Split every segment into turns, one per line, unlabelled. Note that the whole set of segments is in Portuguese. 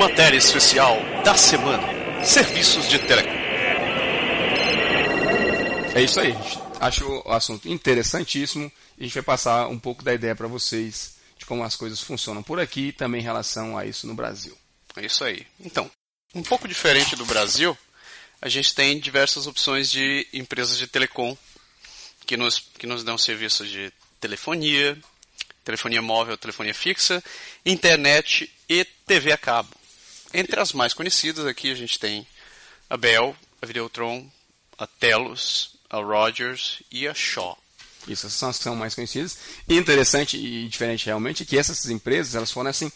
Matéria especial da semana: Serviços de Telecom.
É isso aí, gente. Acho o assunto interessantíssimo a gente vai passar um pouco da ideia para vocês de como as coisas funcionam por aqui e também em relação a isso no Brasil.
É isso aí. Então, um pouco diferente do Brasil, a gente tem diversas opções de empresas de telecom que nos, que nos dão serviços de telefonia, telefonia móvel, telefonia fixa, internet e TV a cabo. Entre as mais conhecidas aqui a gente tem a Bell, a Videotron, a Telos, a Rogers e a Shaw.
Isso, essas são as que são mais conhecidas. Interessante e diferente realmente é que essas empresas elas fornecem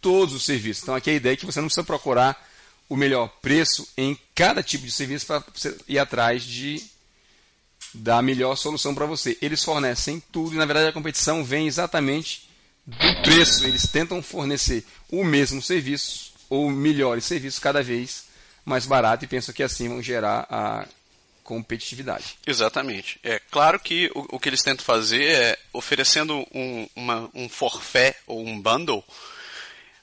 todos os serviços. Então aqui a ideia é que você não precisa procurar o melhor preço em cada tipo de serviço para ir atrás de da melhor solução para você. Eles fornecem tudo e na verdade a competição vem exatamente do preço. Eles tentam fornecer o mesmo serviço ou melhores serviços cada vez mais barato e pensam que assim vão gerar a competitividade.
Exatamente. É claro que o, o que eles tentam fazer é oferecendo um, uma, um forfait ou um bundle,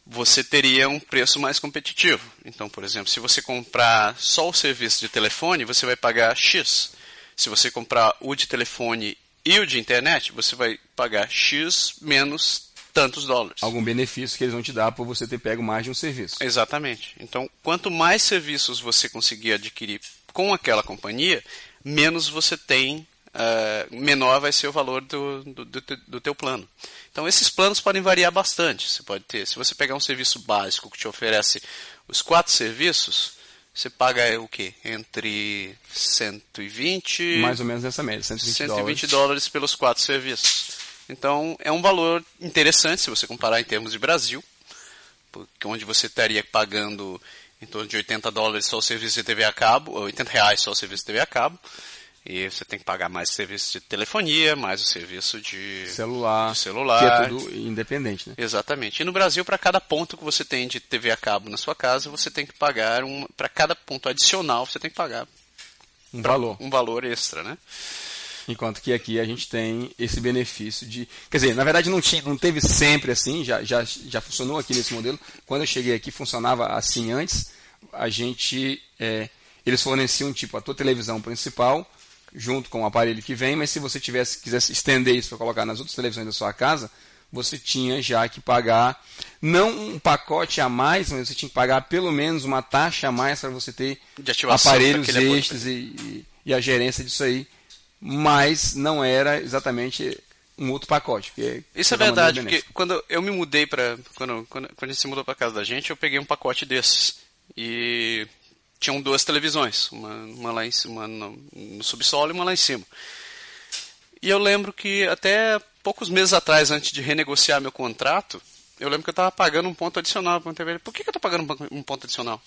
você teria um preço mais competitivo. Então, por exemplo, se você comprar só o serviço de telefone, você vai pagar X. Se você comprar o de telefone e o de internet, você vai pagar X menos tantos dólares.
Algum benefício que eles vão te dar por você ter pego mais de um serviço.
Exatamente. Então, quanto mais serviços você conseguir adquirir com aquela companhia, menos você tem, uh, menor vai ser o valor do, do, do, do teu plano. Então esses planos podem variar bastante. Você pode ter, se você pegar um serviço básico que te oferece os quatro serviços, você paga o quê? Entre 120
mais ou menos essa média, 120,
120
dólares.
dólares pelos quatro serviços. Então é um valor interessante se você comparar em termos de Brasil, onde você estaria pagando em torno de 80 dólares só o serviço de TV a cabo, 80 reais só o serviço de TV a cabo. E você tem que pagar mais o serviço de telefonia, mais o serviço de
celular,
de celular.
que é tudo independente, né?
Exatamente. E no Brasil, para cada ponto que você tem de TV a cabo na sua casa, você tem que pagar um, para cada ponto adicional, você tem que pagar
um valor,
um valor extra, né?
Enquanto que aqui a gente tem esse benefício de. Quer dizer, na verdade não, tinha, não teve sempre assim, já, já, já funcionou aqui nesse modelo. Quando eu cheguei aqui funcionava assim antes. A gente. É, eles forneciam tipo a tua televisão principal, junto com o aparelho que vem, mas se você tivesse, quisesse estender isso para colocar nas outras televisões da sua casa, você tinha já que pagar, não um pacote a mais, mas você tinha que pagar pelo menos uma taxa a mais para você ter aparelhos extras e, e, e a gerência disso aí mas não era exatamente um outro pacote.
Isso é verdade, porque quando eu me mudei para quando, quando, quando a gente se mudou para casa da gente, eu peguei um pacote desses e tinham duas televisões, uma, uma lá em cima no, no subsolo e uma lá em cima. E eu lembro que até poucos meses atrás, antes de renegociar meu contrato, eu lembro que eu estava pagando um ponto adicional para TV. Por que, que eu estou pagando um ponto adicional?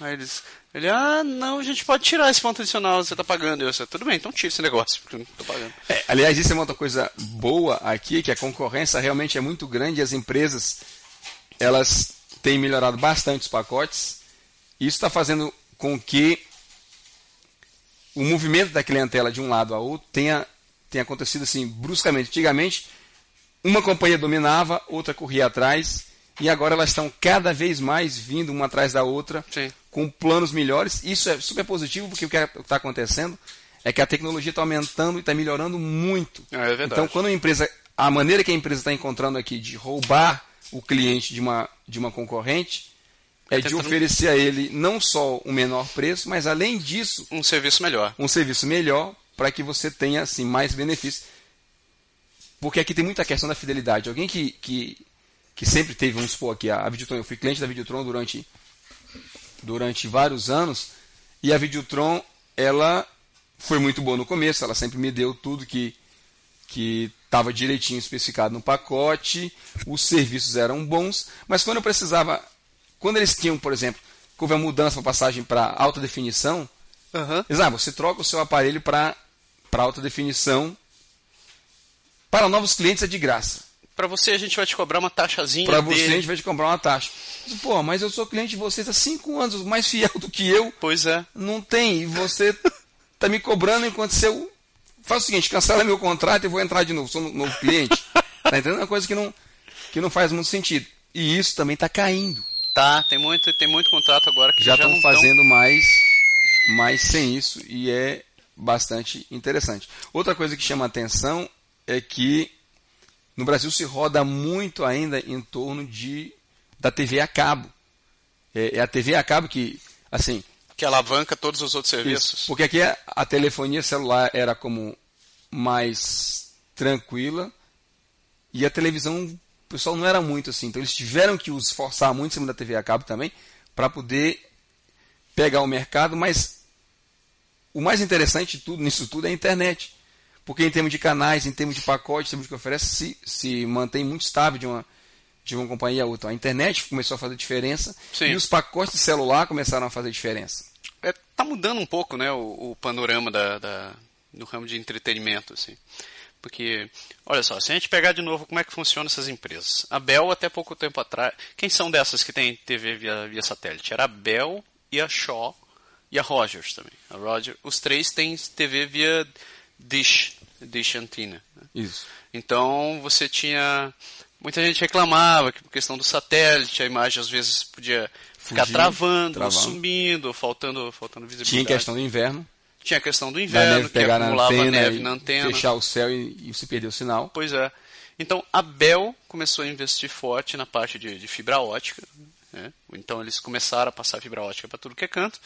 Aí eles, ele, ah, não, a gente pode tirar esse ponto adicional você está pagando. Eu disse, tudo bem, então tira esse negócio, porque eu não estou pagando.
É, aliás, isso é uma outra coisa boa aqui, que a concorrência realmente é muito grande e as empresas, elas têm melhorado bastante os pacotes. Isso está fazendo com que o movimento da clientela de um lado a outro tenha, tenha acontecido assim bruscamente. Antigamente, uma companhia dominava, outra corria atrás e agora elas estão cada vez mais vindo uma atrás da outra
Sim.
com planos melhores. Isso é super positivo porque o que está acontecendo é que a tecnologia está aumentando e está melhorando muito.
É
então, quando a empresa, a maneira que a empresa está encontrando aqui de roubar o cliente de uma, de uma concorrente é de oferecer a ele não só um menor preço, mas além disso
um serviço melhor,
um serviço melhor para que você tenha assim mais benefícios. Porque aqui tem muita questão da fidelidade. Alguém que, que que sempre teve, vamos supor aqui, a Videotron, eu fui cliente da Videotron durante, durante vários anos, e a Videotron, ela foi muito boa no começo, ela sempre me deu tudo que que estava direitinho especificado no pacote, os serviços eram bons, mas quando eu precisava, quando eles tinham, por exemplo, que houve a mudança para passagem para alta definição,
uhum.
eles, ah, você troca o seu aparelho para alta definição, para novos clientes é de graça
para você a gente vai te cobrar uma taxazinha.
Para você a gente vai te cobrar uma taxa. Pô, mas eu sou cliente de vocês há cinco anos, mais fiel do que eu.
Pois é.
Não tem. E você tá me cobrando enquanto seu. Faz o seguinte, cancela meu contrato e vou entrar de novo. Sou um novo cliente. tá entendendo? É uma coisa que não, que não faz muito sentido. E isso também está caindo.
Tá, tem muito, tem muito contrato agora que
já
estão
fazendo
tão...
mais, mais sem isso e é bastante interessante. Outra coisa que chama atenção é que no Brasil se roda muito ainda em torno de da TV a cabo. É, é a TV a cabo que, assim...
Que alavanca todos os outros serviços.
Isso, porque aqui a, a telefonia celular era como mais tranquila e a televisão, o pessoal não era muito assim. Então eles tiveram que os forçar muito em cima da TV a cabo também para poder pegar o mercado, mas o mais interessante de tudo, nisso tudo é a internet. Porque em termos de canais, em termos de pacotes, em termos de que oferece, se, se mantém muito estável de uma, de uma companhia a outra. A internet começou a fazer diferença Sim. e os pacotes de celular começaram a fazer diferença.
É, tá mudando um pouco né, o, o panorama da, da, do ramo de entretenimento. Assim. Porque, olha só, se a gente pegar de novo como é que funcionam essas empresas. A Bell, até pouco tempo atrás. Quem são dessas que tem TV via, via satélite? Era a Bell e a Shaw e a Rogers também. A Roger, os três têm TV via Dish, Dish Antenna. Né?
Isso.
Então você tinha muita gente reclamava que por questão do satélite a imagem às vezes podia ficar Fugir, travando, travando, sumindo, faltando, faltando visibilidade.
Tinha questão do inverno.
Tinha a questão do inverno, neve
que pegar acumulava
na
neve
na antena.
Fechar o céu e, e se perder o sinal.
Pois é. Então a Bell começou a investir forte na parte de, de fibra ótica. Né? Então eles começaram a passar fibra ótica para tudo que é canto.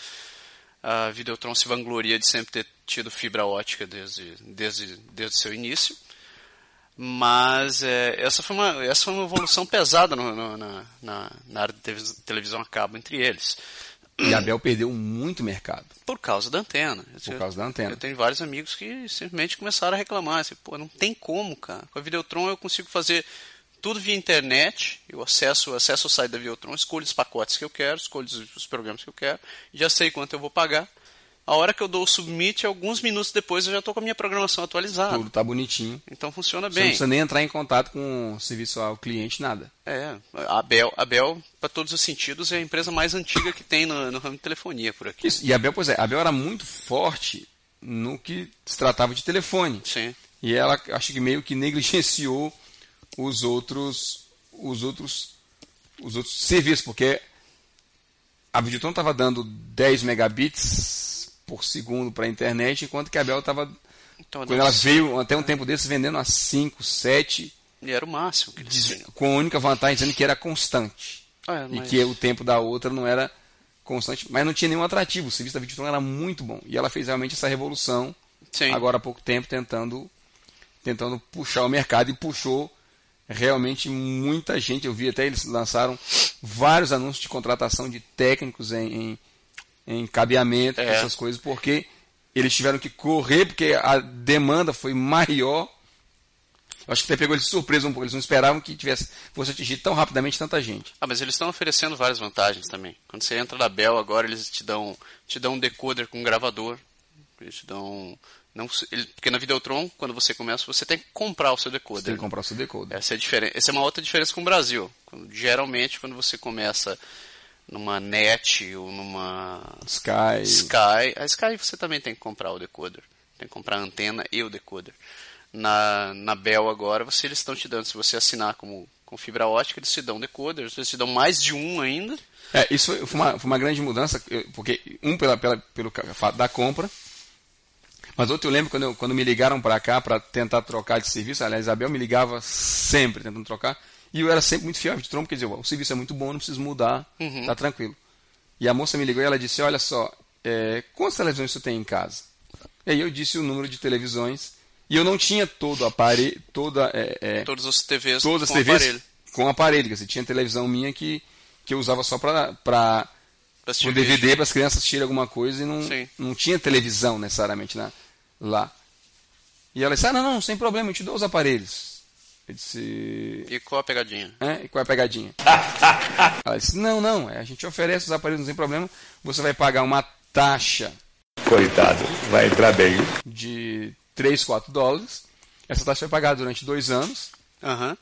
A Videotron se vangloria de sempre ter tido fibra ótica desde, desde, desde seu início. Mas é, essa, foi uma, essa foi uma evolução pesada no, no, na, na, na, área de televisão a cabo entre eles.
E a Bell perdeu muito mercado.
Por causa da antena.
Por eu, causa da antena.
Eu tenho vários amigos que simplesmente começaram a reclamar. Assim, Pô, não tem como, cara. Com a Videotron eu consigo fazer tudo via internet. Eu acesso, acesso o site da Videotron, escolho os pacotes que eu quero, escolho os, programas que eu quero. Já sei quanto eu vou pagar. A hora que eu dou o submit, alguns minutos depois eu já estou com a minha programação atualizada.
Tudo está bonitinho.
Então funciona
Você
bem.
não precisa nem entrar em contato com o serviço ao cliente, nada.
É, a Bell, a Bell para todos os sentidos, é a empresa mais antiga que tem no, no ramo de telefonia por aqui.
Isso, e a Bell, pois é, a Bell era muito forte no que se tratava de telefone.
Sim.
E ela, acho que meio que negligenciou os outros, os outros, os outros serviços, porque a Videotron estava dando 10 megabits por segundo para a internet, enquanto que a Bell estava. Então, quando ela veio até um tempo desse vendendo a 5, 7.
E era o máximo. Que
diz, com a única vantagem dizendo que era constante.
É,
mas... E que o tempo da outra não era constante, mas não tinha nenhum atrativo. O serviço da Videotron era muito bom. E ela fez realmente essa revolução
Sim.
agora há pouco tempo, tentando, tentando puxar o mercado e puxou realmente muita gente. Eu vi até eles lançaram vários anúncios de contratação de técnicos em, em em cabeamento, é. essas coisas, porque eles tiveram que correr, porque a demanda foi maior. Eu acho que até pegou eles de surpresa um pouco, eles não esperavam que tivesse, fosse atingir tão rapidamente tanta gente.
Ah, mas eles estão oferecendo várias vantagens também. Quando você entra na Bell agora, eles te dão, te dão um decoder com um gravador. Eles te dão. Não, ele, porque na Videotron, quando você começa, você tem que comprar o seu decoder. Você
tem que comprar o seu decoder.
Essa é, diferente, essa é uma outra diferença com o Brasil. Quando, geralmente, quando você começa numa net ou numa
Sky.
Sky. A Sky você também tem que comprar o decoder. Tem que comprar a antena e o decoder. Na, na Bell agora, você, eles estão te dando, se você assinar como, com fibra ótica, eles te dão decoder, eles te dão mais de um ainda.
É, isso foi uma, foi uma grande mudança, porque um pela, pela, pelo fato da compra, mas outro eu lembro quando, eu, quando me ligaram para cá para tentar trocar de serviço, aliás, a Isabel me ligava sempre tentando trocar, e eu era sempre muito fiel de trombo, quer dizer, o serviço é muito bom, não preciso mudar, uhum. tá tranquilo. E a moça me ligou e ela disse, olha só, é, quantas televisões você tem em casa? E aí eu disse o número de televisões, e eu não tinha todo o aparelho, toda... É, é,
Todas as TVs
todas as
com
TVs
aparelho.
com aparelho, quer dizer, tinha televisão minha que, que eu usava só para para o DVD para as crianças assistirem alguma coisa e não, não tinha televisão necessariamente na, lá. E ela disse, ah, não, não, sem problema, eu te dou os aparelhos. Eu disse.
E qual a pegadinha?
É, e qual é a pegadinha? Ela disse: Não, não, é, a gente oferece os aparelhos, não tem problema. Você vai pagar uma taxa.
Coitado, vai entrar bem.
De 3, 4 dólares. Essa taxa vai pagar durante dois anos.
Uhum.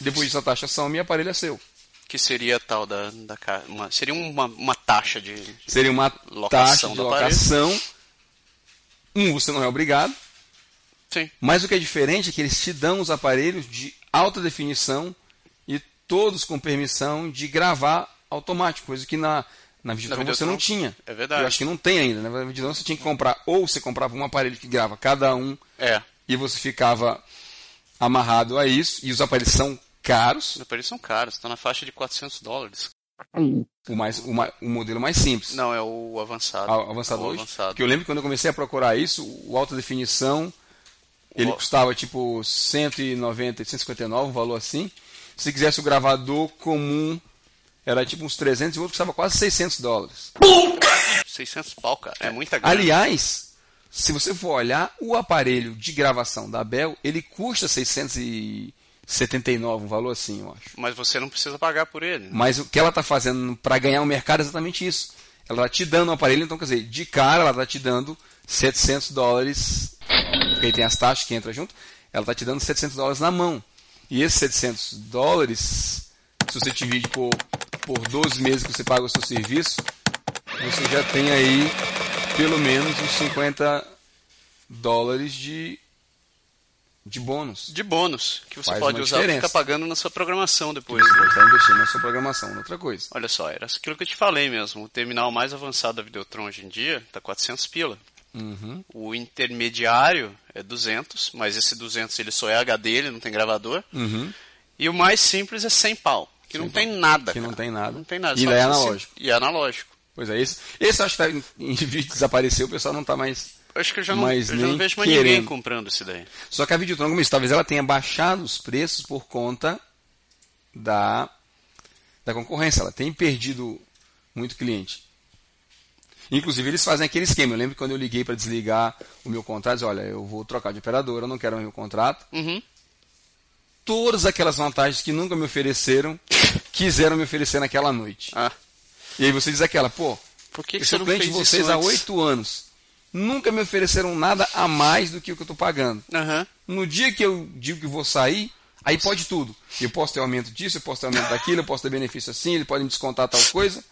Depois disso, a taxação, meu aparelho é seu.
Que seria tal da. da uma, seria uma, uma taxa de.
Seria uma taxa de locação. Um, você não é obrigado.
Sim.
Mas o que é diferente é que eles te dão os aparelhos de alta definição e todos com permissão de gravar automático, coisa que na, na Videotron você não tinha.
É verdade.
Eu acho que não tem ainda. Né? Na Videotron você tinha que comprar, ou você comprava um aparelho que grava cada um,
é.
e você ficava amarrado a isso, e os aparelhos são caros.
Os aparelhos são caros, estão na faixa de 400 dólares.
O, mais, o, o, modelo mais simples.
Não, é o avançado.
Ah, o avançado
o
hoje?
avançado.
Porque eu lembro que quando eu comecei a procurar isso, o alta definição, ele custava tipo 190, 159, um valor assim. Se quisesse o gravador comum, era tipo uns 300 e o outro custava quase 600 dólares.
600 pau, cara. É muita grana.
Aliás, se você for olhar, o aparelho de gravação da Bell, ele custa 679, um valor assim, eu acho.
Mas você não precisa pagar por ele. Né?
Mas o que ela está fazendo para ganhar o mercado é exatamente isso. Ela está te dando um aparelho, então quer dizer, de cara ela está te dando 700 dólares, porque aí tem as taxas que entram junto, ela está te dando 700 dólares na mão. E esses 700 dólares, se você divide por, por 12 meses que você paga o seu serviço, você já tem aí pelo menos uns 50 dólares de, de bônus.
De bônus, que você
Faz
pode usar e ficar pagando na sua programação depois.
Você
né?
pode estar investindo na sua programação, em outra coisa.
Olha só, era aquilo que eu te falei mesmo. O terminal mais avançado da Videotron hoje em dia tá 400 pila.
Uhum.
O intermediário é 200, mas esse 200 ele só é HD, ele não tem gravador.
Uhum.
E o mais simples é 100 pau, que não tem nada.
Que não
cara.
tem nada.
Não tem nada.
E é analógico.
E é analógico.
Pois é, esse, esse acho que tá em, vídeo de desapareceu, o pessoal não está mais.
Acho que eu já não,
Mas
eu já não vejo mais ninguém
querendo.
comprando esse daí.
Só que a Videotron, como eu disse, talvez ela tenha baixado os preços por conta da, da concorrência. Ela tem perdido muito cliente. Inclusive, eles fazem aquele esquema. Eu lembro quando eu liguei para desligar o meu contrato, disse, olha, eu vou trocar de operadora, eu não quero mais meu contrato.
Uhum.
Todas aquelas vantagens que nunca me ofereceram, quiseram me oferecer naquela noite.
Ah,
E aí você diz aquela, pô,
por que, que
eu sou
não
cliente de vocês
isso
há oito anos. Nunca me ofereceram nada a mais do que o que eu estou pagando.
Aham.
No dia que eu digo que vou sair, aí pode tudo. Eu posso ter aumento disso, eu posso ter aumento daquilo, eu posso ter benefício assim, ele pode me descontar tal coisa.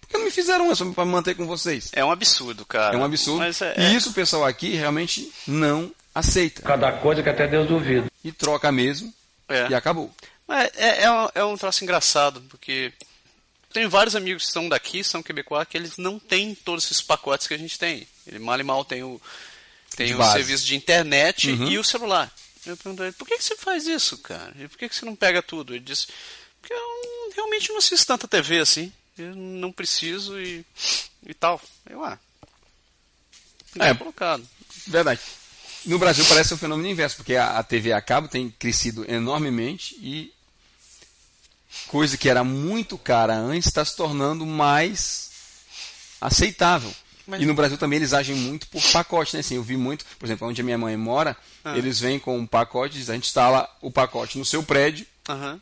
Porque não me fizeram isso para me manter com vocês.
É um absurdo, cara.
É um absurdo.
Mas é,
E isso o pessoal aqui realmente não aceita.
Cada coisa que até Deus duvida.
E troca mesmo
é.
e acabou.
Mas é, é, um, é um troço engraçado, porque tem vários amigos que são daqui, são quebecois, que eles não têm todos esses pacotes que a gente tem. Ele mal e mal tem o, tem o serviço de internet
Uhum.
e o celular. Eu perguntei, por que, que você faz isso, cara? E por que, que você não pega tudo? Ele disse, porque eu realmente não assisto tanta TV assim. Eu não preciso e, e tal. Eu, ah.
É.
É colocado.
Verdade. No Brasil parece um fenômeno inverso, porque a, a TV a cabo tem crescido enormemente e coisa que era muito cara antes está se tornando mais aceitável.
Mas-
E no Brasil também eles agem muito por pacote, né? Assim, eu vi muito, por exemplo, onde a minha mãe mora,
Ah.
eles vêm com um pacote, a gente instala o pacote no seu prédio
Aham.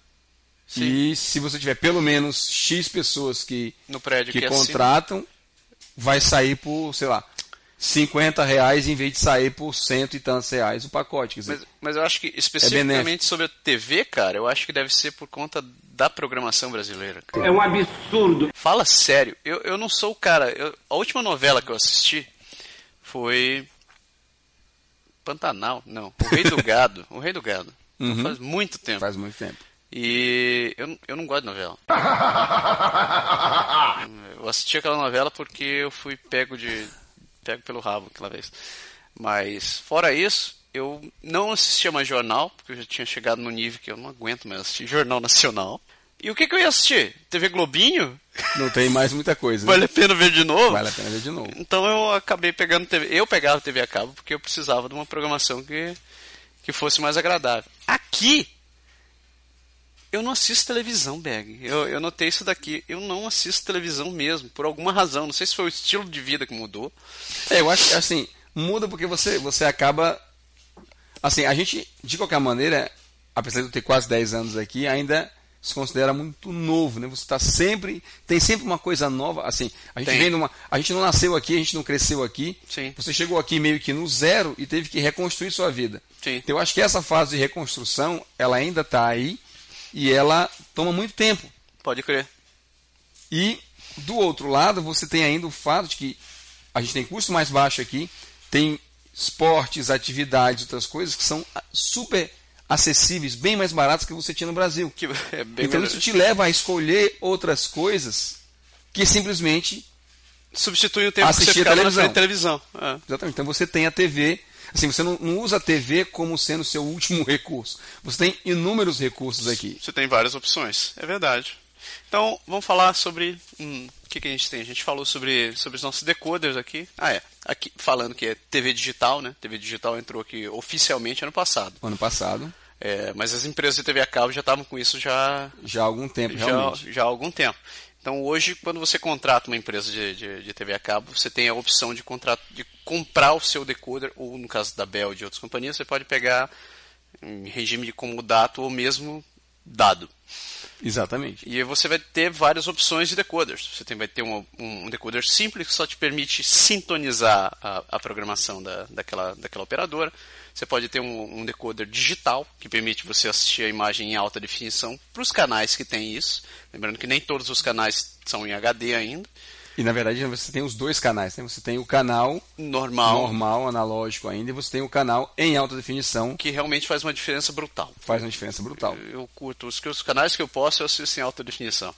E se você tiver pelo menos X pessoas que,
No prédio
que
que, assim.
contratam, vai sair por, sei lá, 50 reais em vez de sair por cento e tantos reais o pacote. Quer dizer,
Mas, mas eu acho que
É
especificamente sobre a TV, cara, eu acho que deve ser por conta da programação brasileira. cara.
É um absurdo.
Fala sério, eu, eu não sou o cara. eu- a última novela que eu assisti foi. Pantanal, não. O Rei do Gado. O Rei do Gado.
Uhum.
Faz muito tempo.
faz muito tempo.
E eu, eu não gosto de novela. Eu assisti aquela novela porque eu fui pego de pego pelo rabo aquela vez. Mas fora isso, eu não assistia mais jornal, porque eu já tinha chegado no nível que eu não aguento mais assistir jornal nacional. E o que, que eu ia assistir? TV Globinho?
Não tem mais muita coisa. né?
Vale a pena ver de novo?
Vale a pena ver de novo.
Então eu acabei pegando TV. Eu pegava TV a cabo porque eu precisava de uma programação que, que fosse mais agradável. Aqui, eu não assisto televisão, Berg. Eu, eu notei isso daqui. Eu não assisto televisão mesmo, por alguma razão. Não sei se foi o estilo de vida que mudou.
É, eu acho que assim, muda porque você, você acaba. Assim, a gente, de qualquer maneira, apesar de eu ter quase 10 anos aqui, ainda se considera muito novo, né? Você está sempre. Tem sempre uma coisa nova. Assim, a gente
Tem.
vem numa. A gente não nasceu aqui, a gente não cresceu aqui.
Sim.
Você chegou aqui meio que no zero e teve que reconstruir sua vida.
Sim.
Então eu acho que essa fase de reconstrução, ela ainda está aí e ela toma muito tempo.
Pode crer.
E do outro lado, você tem ainda o fato de que a gente tem custo mais baixo aqui, tem esportes, atividades, outras coisas que são super acessíveis, bem mais baratos que você tinha no Brasil.
É
então melhor. isso te leva a escolher outras coisas que simplesmente
substitui o tempo que você ficava televisão. na televisão.
É. Exatamente. Então você tem a TV. Assim, você não, não, usa a TV como sendo seu último recurso. Você tem inúmeros recursos aqui.
Você tem várias opções. É verdade. Então, vamos falar sobre. Hum, o que, que a gente tem? A gente falou sobre, sobre os nossos decoders aqui. Ah, é. Aqui, falando que é TV digital, né? TV digital entrou aqui oficialmente ano passado.
Ano passado.
É, mas as empresas de TV a cabo já estavam com isso já.
Já há algum tempo,
já,
realmente.
Já há algum tempo. Então, hoje, quando você contrata uma empresa de, de, de TV a cabo, você tem a opção de, contrato, de comprar o seu decoder, ou no caso da Bell e de outras companhias, você pode pegar em regime de comodato ou mesmo dado.
Exatamente.
E você vai ter várias opções de decoders. Você tem, vai ter um, um decoder simples que só te permite sintonizar a, a programação da, daquela, daquela operadora. Você pode ter um, um, decoder digital, que permite você assistir a imagem em alta definição para os canais que tem isso. Lembrando que nem todos os canais são em HD ainda.
E na verdade você tem os dois canais, né? Você tem o canal
normal,
normal analógico ainda, e você tem o canal em alta definição.
Que realmente faz uma diferença brutal.
Faz uma diferença brutal.
Eu, eu curto. Os, os canais que eu posso eu assisto em alta definição.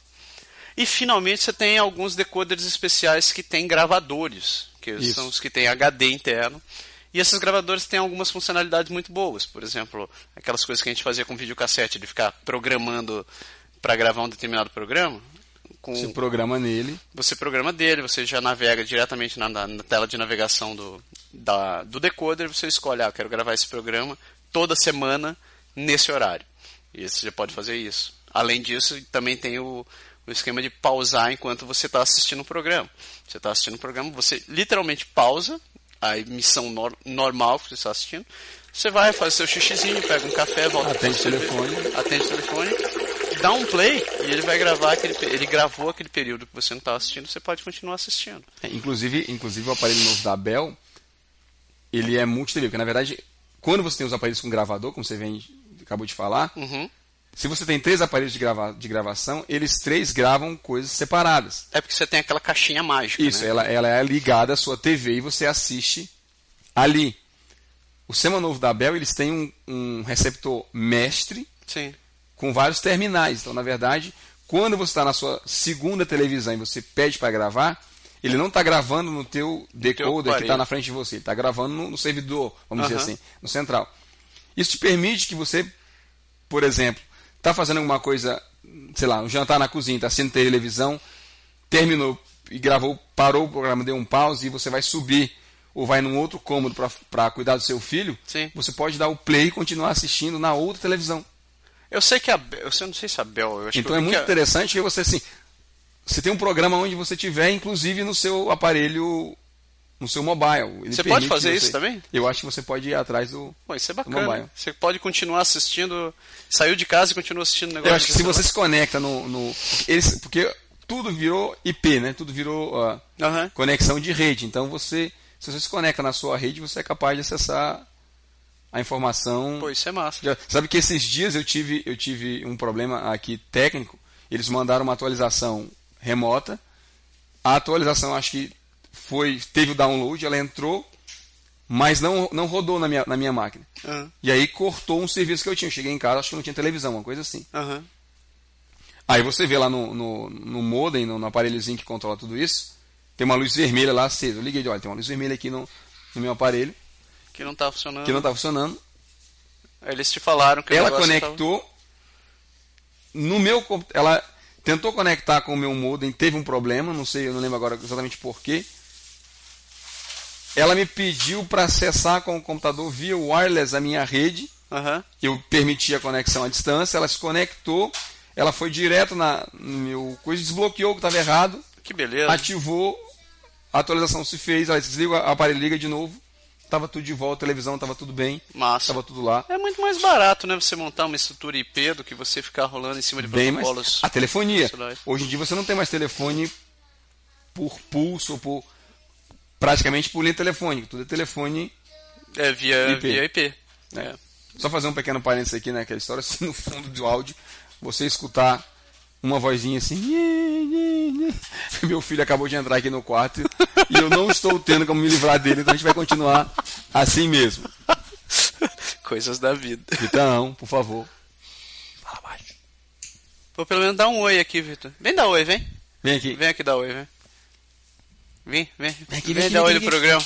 E finalmente você tem alguns decoders especiais que têm gravadores, que Isso. são os que têm HD interno. E esses gravadores têm algumas funcionalidades muito boas. Por exemplo, aquelas coisas que a gente fazia com videocassete, de ficar programando para gravar um determinado programa
com. Você programa nele.
Você programa dele, você já navega diretamente na, na, na tela de navegação do, da, do decoder, você escolhe, ah, quero gravar esse programa toda semana nesse horário. E você já pode fazer isso. Além disso, também tem o, o esquema de pausar enquanto você está assistindo o programa. Você está assistindo o programa, você literalmente pausa a emissão nor normal que você está assistindo. Você vai fazer seu xixizinho, pega um café, volta
atende o telefone,
atende o telefone dá um play e ele vai gravar aquele ele gravou aquele período que você não estava assistindo, você pode continuar assistindo.
É, inclusive, inclusive o aparelho novo da Bell, ele é multi-TV, porque na verdade, quando você tem os aparelhos com gravador, como você vem, acabou de falar,
uhum.
Se você tem três aparelhos de, grava, de gravação, eles três gravam coisas separadas.
É porque você tem aquela caixinha mágica.
Isso,
né?
ela, ela é ligada à sua TV e você assiste ali. O sistema novo da Bell, eles têm um, um receptor mestre.
Sim
com vários terminais. Então, na verdade, quando você está na sua segunda televisão e você pede para gravar, ele não está gravando no teu decoder que está na frente de você, ele está gravando no, no, servidor, vamos dizer assim, no central. Isso te permite que você, por exemplo, está fazendo alguma coisa, sei lá, um jantar na cozinha, está assistindo televisão, terminou e gravou, parou o programa, deu um pause e você vai subir ou vai num outro cômodo para cuidar do seu filho,
Sim.
você pode dar o play e continuar assistindo na outra televisão.
Eu sei que a Bel, eu não sei se a Bel.
então é muito interessante que você assim, você tem um programa onde você tiver, inclusive no seu aparelho, no seu mobile.
Ele você pode fazer você, isso também?
Eu acho que você pode ir atrás do.
Pô, isso é bacana. Você pode continuar assistindo, saiu de casa e continua assistindo o negócio.
Eu acho que se você se conecta no, no eles, porque tudo virou IP, né? Tudo virou uh,
uhum.
conexão de rede. Então você, se você se conecta na sua rede, você é capaz de acessar a informação.
Pô, isso é massa.
Sabe que esses dias eu tive, eu tive um problema aqui técnico. Eles mandaram uma atualização remota. A atualização acho que foi teve o download, ela entrou, mas não, não rodou na minha, na minha máquina.
Uhum.
E aí cortou um serviço que eu tinha. Cheguei em casa, acho que não tinha televisão, uma coisa assim.
Uhum.
Aí você vê lá no, no, no modem, no, no, aparelhozinho que controla tudo isso, tem uma luz vermelha lá acesa. Eu liguei de olha, tem uma luz vermelha aqui no, no meu aparelho.
Que não está funcionando.
Que não está funcionando.
Aí eles te falaram que
Ela conectou. Tava... No meu ela tentou conectar com o meu modem, teve um problema, não sei, eu não lembro agora exatamente porquê. Ela me pediu para acessar com o computador via wireless a minha rede.
Uhum.
Eu permiti a conexão à distância, ela se conectou, ela foi direto na no meu coisa, desbloqueou o que estava errado.
Que beleza.
Ativou, a atualização se fez, ela desliga, o aparelho liga de novo tava tudo de volta, a televisão tava tudo bem.
Massa.
Tava tudo lá.
É muito mais barato, né? Você montar uma estrutura IP do que você ficar rolando em cima de bem protocolos.
Mais... A telefonia. Hoje em dia você não tem mais telefone por pulso ou por. Praticamente por linha telefônica. Tudo é telefone.
É via IP. Via IP.
É. É. Só fazer um pequeno parênteses aqui, né? Aquela história, se no fundo do áudio você escutar uma vozinha assim. Meu filho acabou de entrar aqui no quarto e eu não estou tendo como me livrar dele, então a gente vai continuar assim mesmo.
Coisas da vida.
Vitão, por favor. Fala baixo.
Pô, pelo menos dá um oi aqui, Vitor. Vem dar oi, vem.
Vem aqui.
Vem aqui dar oi, vem. Vem, vem.
Vem aqui, vem
vem
aqui,
dar
aqui,
no programa.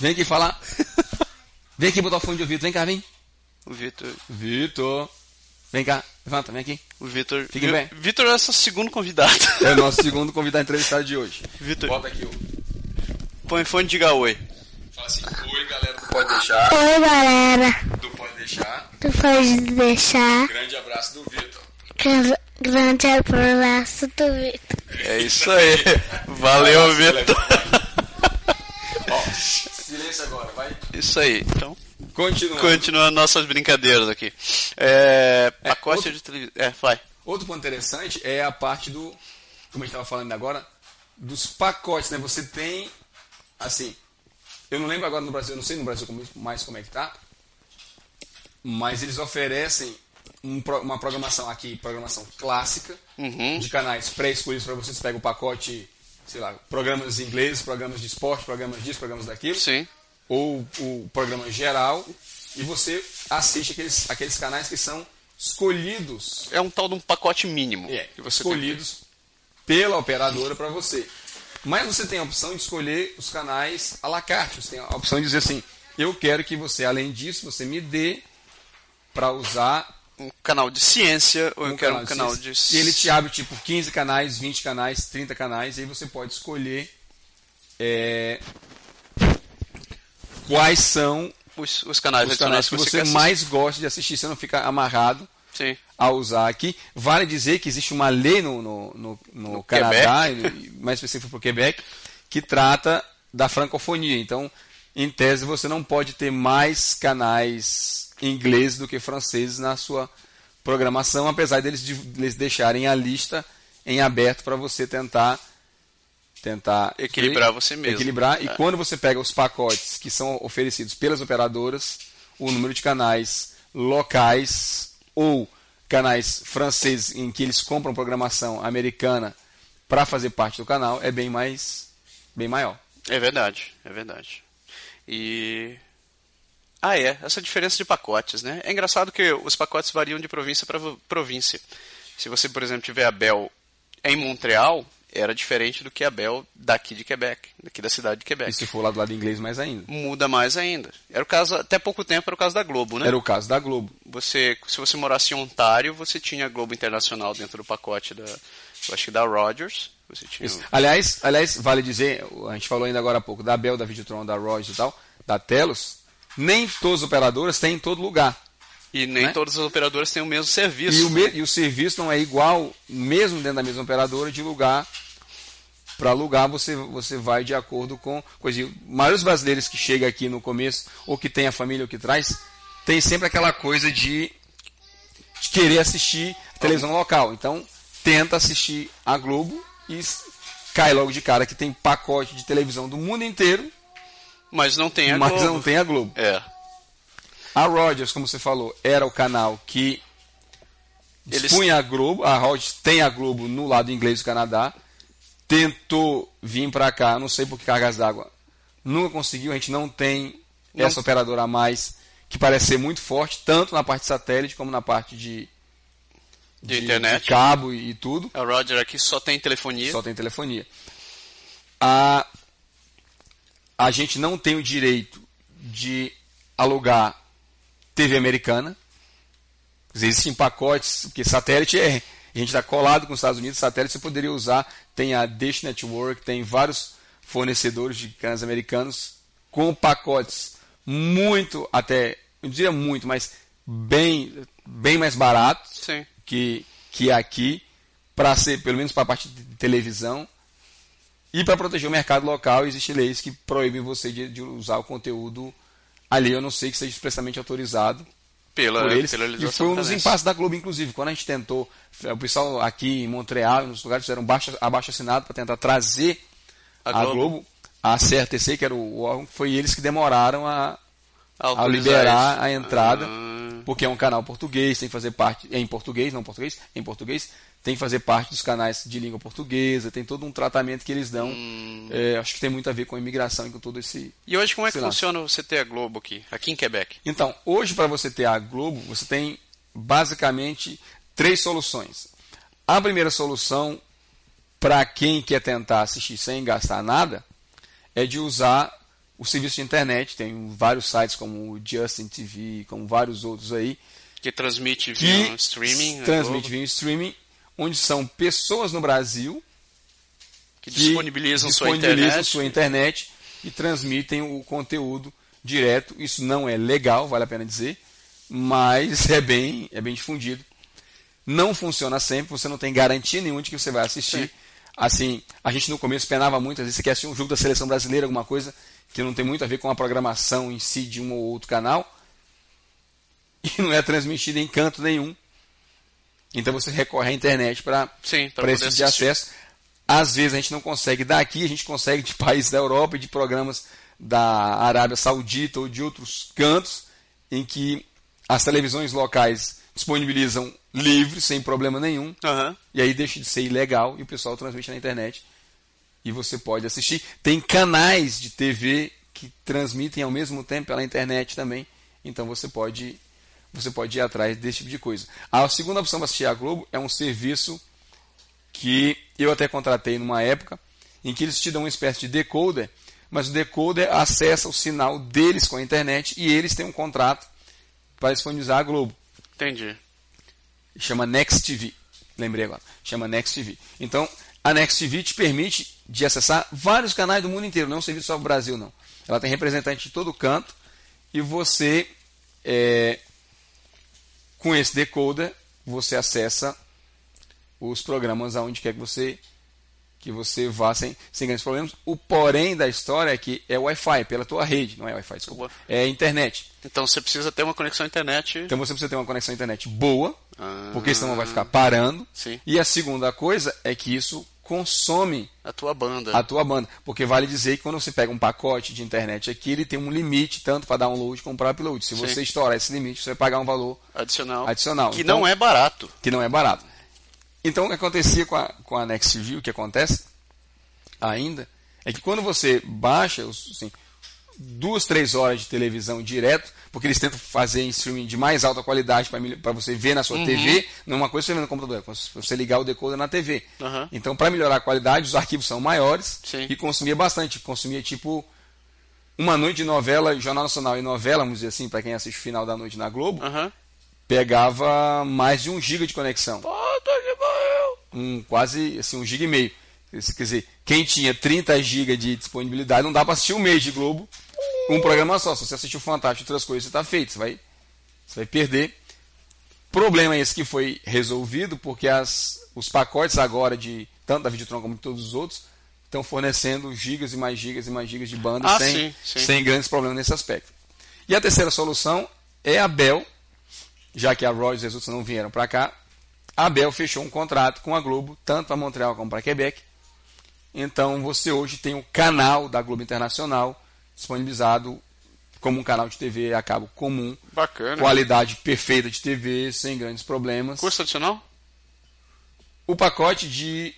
Vem aqui falar. Vem aqui botar o fone de ouvido. Vem cá, vem.
O Vitor.
Vitor. Vem cá. Levanta, vem aqui.
O Vitor.
Fique bem.
Vitor é nosso segundo convidado.
É o nosso segundo convidado entrevistado de hoje.
Vitor.
Bota aqui o.
Põe fone e diga oi.
Fala assim, oi galera do Pode Deixar.
Oi, galera.
Do Pode Deixar.
Tu pode deixar
Grande abraço do Vitor.
Grande abraço do Vitor.
É isso aí. Valeu, Vitor.
Ó, silêncio agora, vai.
Isso aí. Então,
Continuando.
continuando nossas brincadeiras aqui. É, pacote
outro-
de televisão. É, vai.
Outro ponto interessante é a parte do, como a gente estava falando agora, dos pacotes, né? Você tem, assim, eu não lembro agora no Brasil, eu não sei no Brasil como, mais como é que tá, mas eles oferecem um uma programação aqui, programação clássica,
Uhum.
de canais pré-escolhidos para você. Você pega o pacote, sei lá, programas ingleses, programas de esporte, programas disso, programas daquilo
Sim.
ou o programa geral e você assiste aqueles, aqueles canais que são escolhidos,
É um tal de um pacote mínimo.
é,
que você tem
escolhidos pela operadora para você. Mas você tem a opção de escolher os canais à la carte. Você tem a opção de dizer assim: eu quero que você, além disso, você me dê para usar
um canal de ciência ou eu quero um
de
canal
ciência.
de.
E ele te abre tipo 15 canais, 20 canais, 30 canais, e aí você pode escolher é, quais são
Os, os canais
os canais
adicionais
que você
assistir.
mais gosta de assistir. Você não fica amarrado
Sim.
a usar aqui. Vale dizer que existe uma lei no, no, no, no
No
Canadá, mais específico para o Quebec, que trata da francofonia. Então, em tese, você não pode ter mais canais ingleses do que franceses na sua programação, apesar deles, de, deles deixarem a lista em aberto para você tentar tentar
Equilibrar você mesmo.
Equilibrar. E
É.
quando você pega os pacotes que são oferecidos pelas operadoras, o número de canais locais ou canais franceses em que eles compram programação americana para fazer parte do canal é bem mais bem maior.
É verdade, é verdade. E. Ah, é, essa diferença de pacotes, né? É engraçado que os pacotes variam de província para província. Se você, por exemplo, tiver a Bell em Montreal, era diferente do que a Bell daqui de Quebec, daqui da cidade de Quebec.
E se for lá do lado inglês mais ainda.
Muda mais ainda. Era o caso, até pouco tempo era o caso da Globo, né?
Era o caso da Globo.
Você, se você morasse em Ontário, você tinha a Globo Internacional dentro do pacote da, eu acho que da Rogers. Você tinha
Isso. Aliás, aliás, vale dizer, a gente falou ainda agora há pouco da Bell, da Videotron, da Rogers e tal, da Telos, nem todas as operadoras têm em todo lugar.
e nem
né?
todas as operadoras têm o mesmo serviço.
E o, me- e o serviço não é igual, mesmo dentro da mesma operadora, de lugar para lugar você, você vai de acordo com coisa. A maioria dos brasileiros que chega aqui no começo, ou que tem a família ou que traz, tem sempre aquela coisa de, de querer assistir a televisão local. Então, tenta assistir a Globo e cai logo de cara que tem pacote de televisão do mundo inteiro,
Mas não tem a
mas
Globo.
não tem a Globo.
É.
A Rogers, como você falou, era o canal que
Eles-
dispunha a Globo. A Rogers tem a Globo no lado inglês do Canadá. Tentou vir para cá, não sei por que cargas d'água. Nunca conseguiu, a gente não tem
Não-
essa operadora a mais que parece ser muito forte, tanto na parte de satélite como na parte de,
De internet.
de cabo e, e tudo.
A Roger aqui só tem telefonia.
Só tem telefonia. A, a gente não tem o direito de alugar TV americana. Existem pacotes, porque satélite é. A gente está colado com os Estados Unidos, satélite você poderia usar. Tem a Dish Network, tem vários fornecedores de canais americanos com pacotes muito, até, eu diria muito, mas bem, bem mais baratos que, que aqui, para ser, pelo menos para a parte de televisão. E para proteger o mercado local, existem leis que proíbem você de, de usar o conteúdo ali, eu não sei que seja expressamente autorizado
Pela,
por eles.
pela
E foi um dos impasses da Globo, inclusive. Quando a gente tentou, o pessoal aqui em Montreal, em nos lugares, fizeram baixa, abaixo assinado para tentar trazer
A
a
Globo.
Globo, a CRTC, que era o órgão, foi eles que demoraram a, a
Autorizar
liberar a entrada.
Ah,
porque é um canal português, tem que fazer parte, é em português, não português, é em português, tem que fazer parte dos canais de língua portuguesa, tem todo um tratamento que eles dão. Hum. É, acho que tem muito a ver com a imigração e com todo esse.
E hoje como é que funciona você ter a Globo aqui, aqui em Quebec?
Então, hoje para você ter a Globo, você tem basicamente três soluções. A primeira solução para quem quer tentar assistir sem gastar nada é de usar o serviço de internet. Tem vários sites como o Justin TV, como vários outros aí.
Que transmite via streaming.
Né, transmite via streaming, onde são pessoas no Brasil
que, que disponibilizam,
disponibilizam
sua, internet.
sua internet e transmitem o conteúdo direto. Isso não é legal, vale a pena dizer, mas é bem, é bem difundido. Não funciona sempre, você não tem garantia nenhuma de que você vai assistir. Sim. Assim, a gente no começo penava muito, às vezes você quer assistir um jogo da seleção brasileira, alguma coisa que não tem muito a ver com a programação em si de um ou outro canal, e não é transmitido em canto nenhum. Então você recorre à internet para esse de acesso. Às vezes a gente não consegue daqui, a gente consegue de países da Europa e de programas da Arábia Saudita ou de outros cantos, em que as televisões locais disponibilizam livre, sem problema nenhum,
uhum.
e aí deixa de ser ilegal e o pessoal transmite na internet e você pode assistir. Tem canais de TV que transmitem ao mesmo tempo pela internet também, então você pode você pode ir atrás desse tipo de coisa. A segunda opção para assistir a Globo é um serviço que eu até contratei numa época em que eles te dão uma espécie de decoder, mas o decoder acessa o sinal deles com a internet e eles têm um contrato para disponibilizar a Globo.
Entendi.
Chama Next TV. Lembrei agora. Chama Next TV. Então, a Next TV te permite de acessar vários canais do mundo inteiro, não é um serviço só para o Brasil, não. Ela tem representante de todo canto e você, é, com esse decoder, você acessa os programas aonde quer que você que você vá sem, sem grandes problemas. O porém da história é que é Wi-Fi, pela tua rede, não é Wi-Fi, desculpa, é internet.
Então você precisa ter uma conexão internet.
Então você precisa ter uma conexão internet boa, ah, porque senão vai ficar parando.
Sim.
E a segunda coisa é que isso consome
a tua banda.
A tua banda. Porque vale dizer que quando você pega um pacote de internet aqui, ele tem um limite tanto para download como para upload. Se Sim. você estourar esse limite, você vai pagar um valor
adicional.
adicional.
Que então, não é barato.
Que não é barato. Então o que acontecia com a, com a NextView, o que acontece ainda, é que quando você baixa assim, duas, três horas de televisão direto, porque eles tentam fazer em streaming de mais alta qualidade para você ver na sua uhum. TV, não é uma coisa você vê no computador, é você ligar o decoder na TV.
Uhum.
Então, para melhorar a qualidade, os arquivos são maiores
Sim.
e consumia bastante. Consumia tipo uma noite de novela, Jornal Nacional e novela, vamos dizer assim, para quem assiste o final da noite na Globo,
uhum.
pegava mais de um giga de conexão.
Puta que pariu!
Um, quase assim, um giga e meio. Quer dizer, quem tinha 30 GB de disponibilidade não dá para assistir um mês de Globo um programa só. Se você assistir o Fantástico e outras coisas, você está feito. Você vai, você vai perder. Problema esse que foi resolvido porque as, os pacotes agora de tanto da Videotron como de todos os outros estão fornecendo gigas e mais gigas e mais gigas de banda
ah,
sem,
sim, sim.
sem grandes problemas nesse aspecto. E a terceira solução é a Bell, já que a Rogers e as outras não vieram para cá. A Bell fechou um contrato com a Globo, tanto para Montreal como para Quebec. Então você hoje tem o canal da Globo Internacional disponibilizado como um canal de TV a cabo comum.
Bacana.
Qualidade perfeita de TV, sem grandes problemas.
Custo adicional?
O pacote de.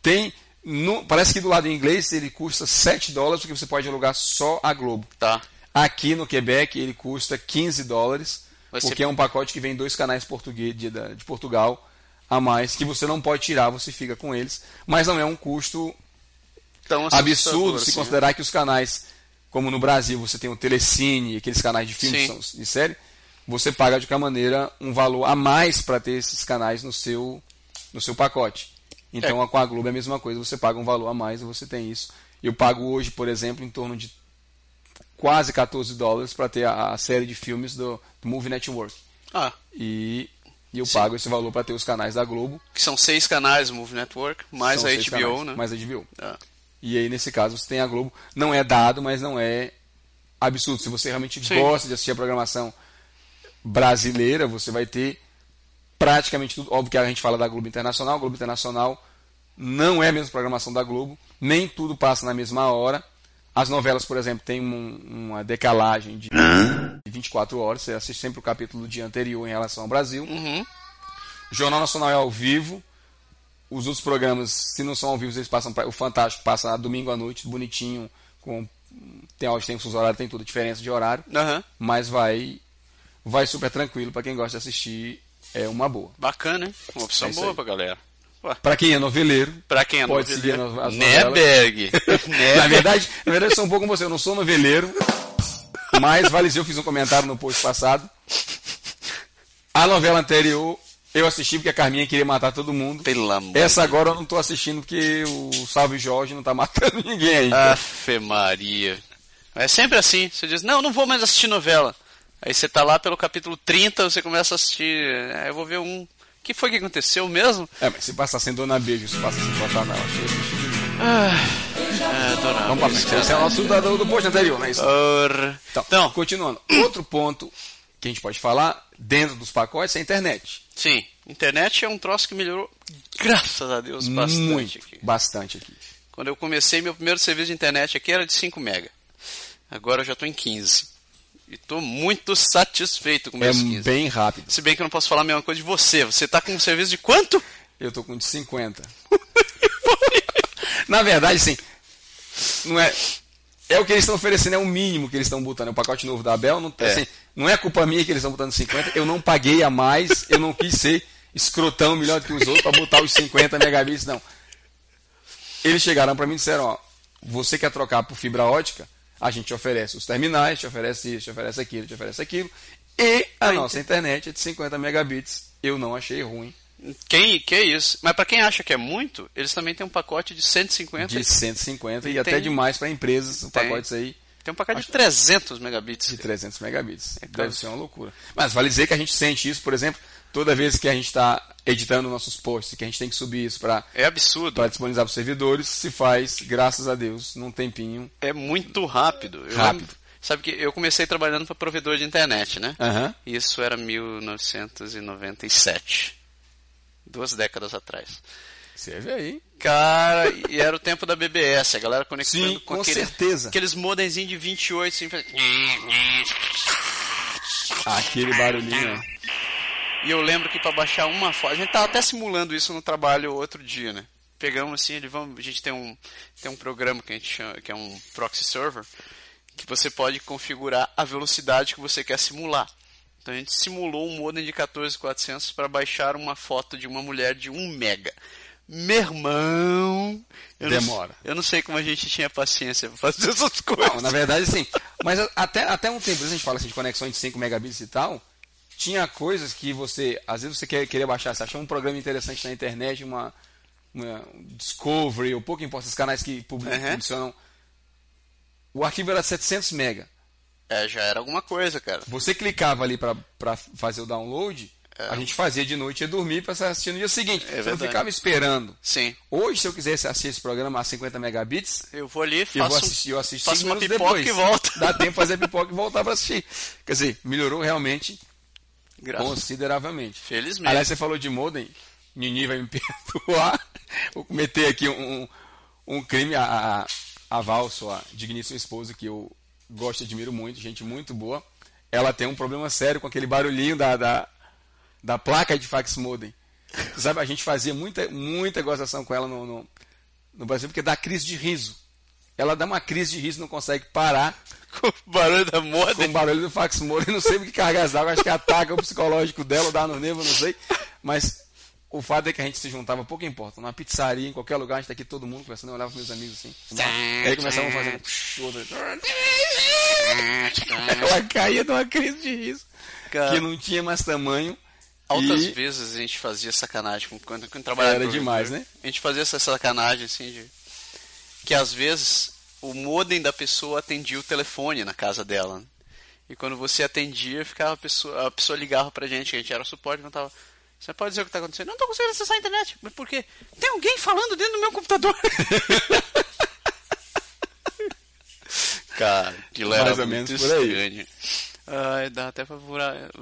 Tem. No... Parece que do lado em inglês ele custa 7 dólares, porque você pode alugar só a Globo.
Tá.
Aqui no Quebec ele custa 15 dólares, Vai porque ser... é um pacote que vem dois canais português de, de Portugal a mais, que você não pode tirar, você fica com eles. Mas não é um custo tão absurdo se assim, considerar né? que os canais, como no Brasil, você tem o Telecine, aqueles canais de filmes de série, você paga de qualquer maneira um valor a mais para ter esses canais no seu, no seu pacote. Então é. com a Globo é a mesma coisa, você paga um valor a mais e você tem isso. Eu pago hoje, por exemplo, em torno de quase 14 dólares para ter a, a, série de filmes do, do Movie Network.
Ah.
E, e eu Sim. pago esse valor para ter os canais da Globo.
Que são seis canais do Movie Network, mais são a HBO,
canais,
né?
Mais a HBO.
Ah.
E aí, nesse caso, você tem a Globo. Não é dado, mas não é absurdo. Se você realmente Sim. gosta de assistir a programação brasileira, você vai ter praticamente tudo. Óbvio que a gente fala da Globo Internacional. A Globo Internacional não é a mesma programação da Globo. Nem tudo passa na mesma hora. As novelas, por exemplo, têm um, uma decalagem de 24 horas, você assiste sempre o capítulo do dia anterior em relação ao Brasil.
Uhum.
O Jornal Nacional é ao vivo. Os outros programas, se não são ao vivo, eles passam pra, o Fantástico passa domingo à noite, bonitinho, com tem hoje tem fuso horário, tem tudo diferença de horário,
Aham.
mas vai vai super tranquilo para quem gosta de assistir, é uma boa.
Bacana, hein? Uma opção
É
boa
aí.
pra galera.
Para quem é noveleiro,
pra quem é
Pode
noveleiro,
seguir as- as
né,
novelas.
Berg?
na verdade, na verdade eu sou um pouco como você, eu não sou noveleiro, mas vale dizer, eu fiz um comentário no post passado. A novela anterior eu assisti porque a Carminha queria matar todo mundo.
Pelo amor
Essa agora eu não tô assistindo porque o Salve Jorge não tá matando ninguém ainda.
Afe Maria. É sempre assim. Você diz, não, não vou mais assistir novela. Aí você tá lá pelo capítulo 30, você começa a assistir. É, eu vou ver um. O que foi que aconteceu mesmo?
É, mas se passar sem Dona Beijo, se passar sem Pantanal, acho que de novo.
É, dona
Vamos pra frente. Esse é o nosso do, do, do post anterior, não é isso? Então,
Então,
continuando. Outro ponto que a gente pode falar dentro dos pacotes é a internet.
sim, internet é um troço que melhorou, graças a Deus, bastante
Muito,
aqui.
bastante aqui.
Quando eu comecei, meu primeiro serviço de internet aqui era de 5 mega. Agora eu já estou em 15. E estou muito satisfeito com
É
meus 15.
bem rápido.
Se bem que eu não posso falar a mesma coisa de você. Você tá com um serviço de quanto?
Eu tô com de 50. Na verdade, sim. Não é. É o que eles estão oferecendo, é o mínimo que eles estão botando. É o pacote novo da Abel. Não,
É.
assim, não é culpa minha que eles estão botando 50. Eu não paguei a mais. Eu não quis ser escrotão melhor do que os outros para botar os 50 megabits, não. Eles chegaram para mim e disseram: ó, você quer trocar por fibra ótica? A gente te oferece os terminais, te oferece isso, te oferece aquilo, te oferece aquilo. E a nossa internet é de 50 megabits. Eu não achei ruim.
Quem, que isso? Mas para quem acha que é muito, eles também têm um pacote de 150.
de 150 e,
E
até
tem-
demais para empresas, um pacotes aí
Tem um pacote de 300 megabits.
de 300 megabits.
É.
Deve ser uma loucura. Mas vale dizer que a gente sente isso, por exemplo, toda vez que a gente está editando nossos posts, que a gente tem que subir isso para
É absurdo.
disponibilizar para os servidores, se faz, graças a Deus, num tempinho.
É muito rápido. Eu
Rápido.
lembro- sabe que eu comecei trabalhando para provedor de internet, né?
Aham.
Isso era 1997. Duas décadas atrás.
Você vê aí.
Cara, e era o tempo da BBS, a galera conectando
Sim,
com,
com
aquele-
certeza.
aqueles modemzinhos de 28, assim,
Aquele barulhinho.
E eu lembro que para baixar uma foto, a gente tava até simulando isso no trabalho outro dia, né? Pegamos assim, ele vamos, a gente tem um tem um programa que a gente chama, que é um proxy server, que você pode configurar a velocidade que você quer simular. Então a gente simulou um modem de 14400 para baixar uma foto de uma mulher de 1 mega. Meu irmão, eu não-
Demora.
eu não sei como a gente tinha paciência para fazer essas coisas.
Não, na verdade, sim. Mas até, até um tempo, a gente fala assim, de conexão de 5 megabits e tal, tinha coisas que você, às vezes você quer, queria baixar, você achou um programa interessante na internet, uma, uma Discovery, ou pouco importa, os canais que publi-
Uhum.
publicam. O arquivo era 700 mega.
É, já era alguma coisa, cara.
Você clicava ali para fazer o download, a gente fazia de noite e ia dormir para assistir no dia seguinte.
É
você não ficava esperando.
Sim.
Hoje, se eu quisesse assistir esse programa a 50 megabits,
Eu vou ali,
eu
faço,
vou assistir, eu assisto
faço uma pipoca
depois.
e volto.
Dá tempo de fazer pipoca e voltar para assistir. Quer dizer, melhorou realmente
Graças.
consideravelmente.
Felizmente.
Aliás, você falou de modem, Nini vai me perdoar. Vou cometer aqui um, um crime a, a, a Val, sua digníssima esposa, que eu gosto admiro muito, gente muito boa. Ela tem um problema sério com aquele barulhinho da, da, da placa de fax modem. Sabe, a gente fazia muita, muita gozação com ela no, no, no Brasil, porque dá crise de riso. Ela dá uma crise de riso, não consegue parar
Com o barulho da
com
moda.
o barulho do fax modem. Não sei o que cargas d'água, acho que ataca o psicológico dela, dá no nervo, não sei. Mas o fato é que a gente se juntava, pouco importa. Numa pizzaria, em qualquer lugar, a gente tá aqui todo mundo conversando, eu olhava pros meus amigos assim. E aí começavam fazendo. Ela caía de uma crise de riso.
Cara,
Que não tinha mais tamanho.
altas
e
vezes a gente fazia sacanagem com quando, quando trabalhava.
Era demais, né?
A gente fazia essa sacanagem assim de que às vezes o modem da pessoa atendia o telefone na casa dela. né? E quando você atendia, ficava a pessoa, a pessoa ligava pra gente, que a gente era suporte, não tava. Você pode dizer o que está acontecendo? Não estou conseguindo acessar a internet. Mas por quê? Tem alguém falando dentro do meu computador. Cara, aquilo era
Mais ou
muito
menos por aí.
estranho. Uh, dá até pra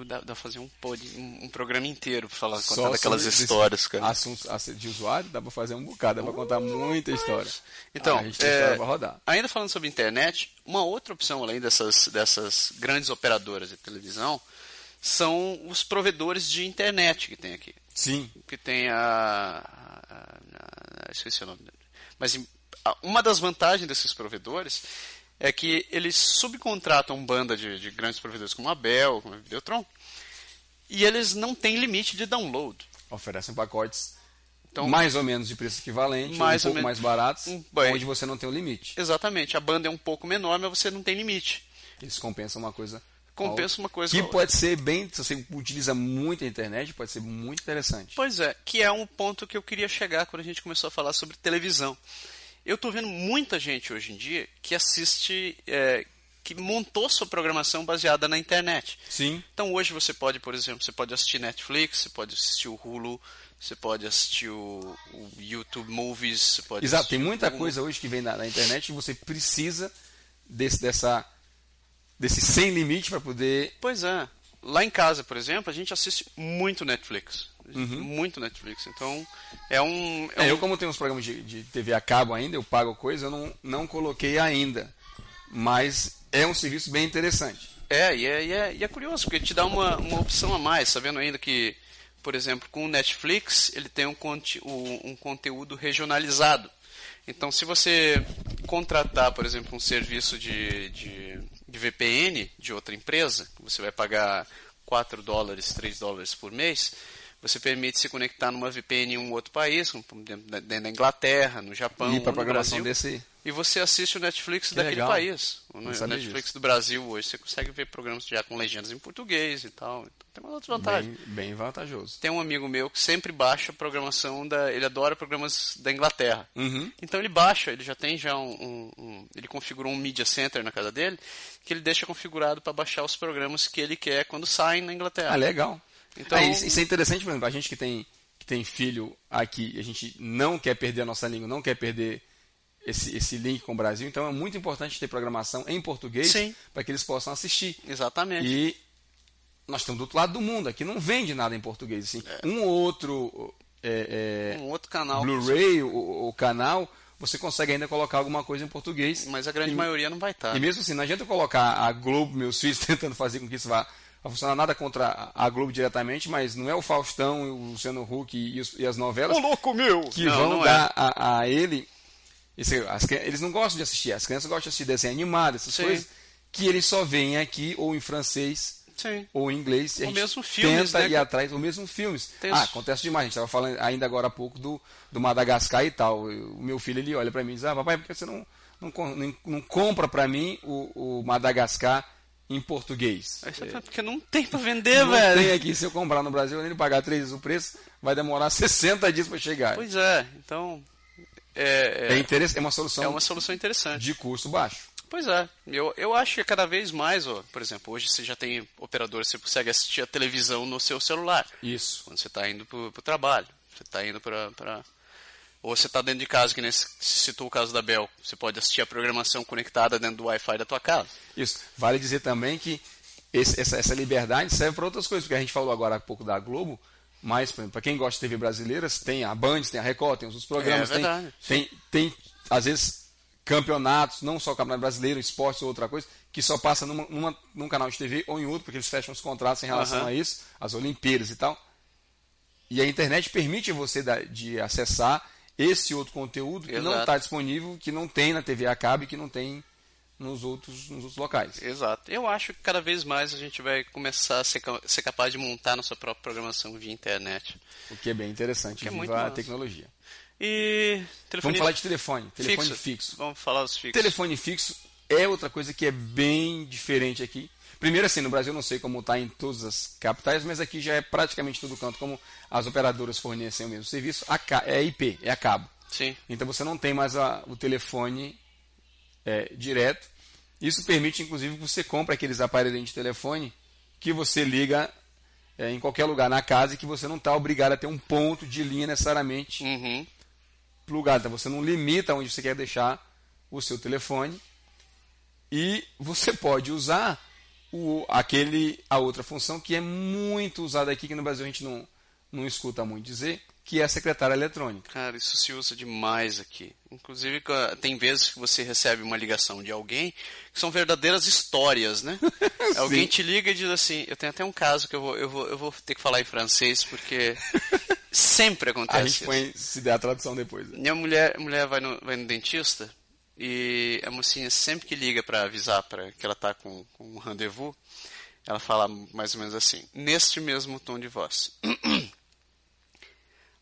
dá, dá fazer um, pod, um, um, programa inteiro pra falar, contar daquelas histórias, cara.
Assuntos de usuário, dá pra fazer um bocado, dá pra contar muita história.
Então, ah, a gente tem é, história pra rodar. ainda falando sobre internet, uma outra opção além dessas, dessas grandes operadoras de televisão são os provedores de internet que tem aqui.
Sim.
Que tem a. a, a, a esqueci o nome. Mas uma das vantagens desses provedores é que eles subcontratam banda de, de grandes provedores como a Bell, como a Videotron, e eles não têm limite de download.
Oferecem pacotes então, mais ou menos de preço equivalente, mais um pouco mais baratos, um, onde você não tem o limite.
Exatamente. A banda é um pouco menor, mas você não tem limite.
Eles compensam uma coisa.
Compensa uma coisa.
Que pode ser bem, se você utiliza muito a internet, pode ser muito interessante.
Pois é, que é um ponto que eu queria chegar quando a gente começou a falar sobre televisão. Eu estou vendo muita gente hoje em dia que assiste, é, que montou sua programação baseada na internet.
Sim.
Então hoje você pode, por exemplo, você pode assistir Netflix, você pode assistir o Hulu, você pode assistir o, o YouTube Movies, pode
Exato, tem muita coisa hoje que vem na, na, internet e você precisa desse, dessa, desse sem limite para poder.
Pois é. Lá em casa, por exemplo, a gente assiste muito Netflix. Uhum. Muito Netflix. Então, é um.
É, é um... Eu, como tenho uns programas de, de, TV a cabo ainda, eu pago coisa, eu não, não coloquei ainda. Mas é um serviço bem interessante.
É e, é, e é, e é curioso, porque te dá uma, uma opção a mais, sabendo ainda que, por exemplo, com o Netflix, ele tem um, um conteúdo regionalizado. Então, se você contratar, por exemplo, um serviço de, de, de VPN de outra empresa, você vai pagar 4 dólares, 3 dólares por mês, você permite se conectar numa VPN em um outro país, dentro da Inglaterra, no Japão,
e para programação
Brasil,
desse
e você assiste o Netflix que daquele legal. país. O Netflix disso. do Brasil hoje você consegue ver programas já com legendas em português e tal. Então, tem uma outra vantagem.
Bem, bem, vantajoso.
Tem um amigo meu que sempre baixa a programação da, ele adora programas da Inglaterra.
Uhum.
Então ele baixa, ele já tem já um, um, um, ele configurou um media center na casa dele que ele deixa configurado para baixar os programas que ele quer quando saem na Inglaterra.
Ah, legal. Então, é, isso, é interessante, por exemplo, a gente que tem, que tem filho aqui, a gente não quer perder a nossa língua, não quer perder esse, esse link com o Brasil, então é muito importante ter programação em português para que eles possam assistir.
Exatamente.
E nós estamos do outro lado do mundo, aqui não vende nada em português. Assim. É. Um ou outro, é,
é, um outro canal.
Blu-ray, o, o, canal, você consegue ainda colocar alguma coisa em português.
Mas a grande e, maioria não vai estar.
E mesmo assim, não adianta colocar a Globo, meus filhos, tentando fazer com que isso vá vai funcionar nada contra a Globo diretamente, mas não é o Faustão, o Luciano Huck e, e as novelas.
Ô, louco meu!
Que não, vão não é. dar é. a, a, ele. Esse, as, eles não gostam de assistir, as crianças gostam de assistir desenho animado, essas Sim. coisas, que eles só veem aqui ou em francês
Sim.
ou em inglês.
O mesmo filmes,
tenta
né?
ir atrás, ou mesmo filmes. Ah, acontece demais. A gente estava falando ainda agora há pouco do, do Madagascar e tal. O meu filho ele olha para mim e diz: Ah, papai, por que você não, não, não, não compra para mim o, o Madagascar? Em português.
É, porque não tem para vender, não velho.
Tem aqui. Se eu comprar no Brasil, ele pagar três vezes o preço, vai demorar 60 dias para chegar.
Pois é, então. É,
é, é, é uma solução.
É uma solução interessante.
De custo baixo.
Pois é, eu, eu acho que cada vez mais, ó, por exemplo, hoje você já tem operador, você consegue assistir a televisão no seu celular.
Isso.
Quando você está indo para o trabalho, você está indo para ou você está dentro de casa, que nem citou o caso da Bel, você pode assistir a programação conectada dentro do Wi-Fi da tua casa.
Isso. Vale dizer também que esse, essa, essa, liberdade serve para outras coisas, porque a gente falou agora há pouco da Globo, mas para quem gosta de TV brasileiras, tem a Band, tem a Record, tem os outros programas, é tem, tem, tem, às vezes campeonatos, não só o Campeonato Brasileiro, esportes ou outra coisa, que só passa numa, numa, num canal de TV ou em outro, porque eles fecham os contratos em relação uhum. a isso, as Olimpíadas e tal. E a internet permite você da, de acessar esse outro conteúdo que Exato. não está disponível, que não tem na TV a cabo e que não tem nos outros, nos outros locais.
Exato. Eu acho que cada vez mais a gente vai começar a ser, ser capaz de montar nossa própria programação via internet.
O que é bem interessante, é viva a tecnologia.
E
telefone... Vamos falar de telefone, telefone fixo. fixo.
Vamos falar dos fixos.
Telefone fixo é outra coisa que é bem diferente aqui. Primeiro, assim, no Brasil não sei como está em todas as capitais, mas aqui já é praticamente todo canto, como as operadoras fornecem o mesmo serviço, é IP, é a cabo.
Sim.
Então você não tem mais a, o telefone é, direto. Isso permite, inclusive, que você compre aqueles aparelhos de telefone que você liga é, em qualquer lugar na casa e que você não está obrigado a ter um ponto de linha necessariamente
uhum.
plugado. Então você não limita onde você quer deixar o seu telefone. E você pode usar o, aquele, a outra função que é muito usada aqui, que no Brasil a gente não, não escuta muito dizer, que é a secretária eletrônica.
Cara, isso se usa demais aqui. Inclusive, tem vezes que você recebe uma ligação de alguém que são verdadeiras histórias, né? alguém te liga e diz assim: Eu tenho até um caso que eu vou, eu vou, eu vou ter que falar em francês porque sempre acontece.
A gente põe, se der a tradução depois. Né?
Minha mulher, mulher vai, no, vai no dentista e a mocinha sempre que liga para avisar para que ela tá com, com um rendezvous, ela fala mais ou menos assim, neste mesmo tom de voz.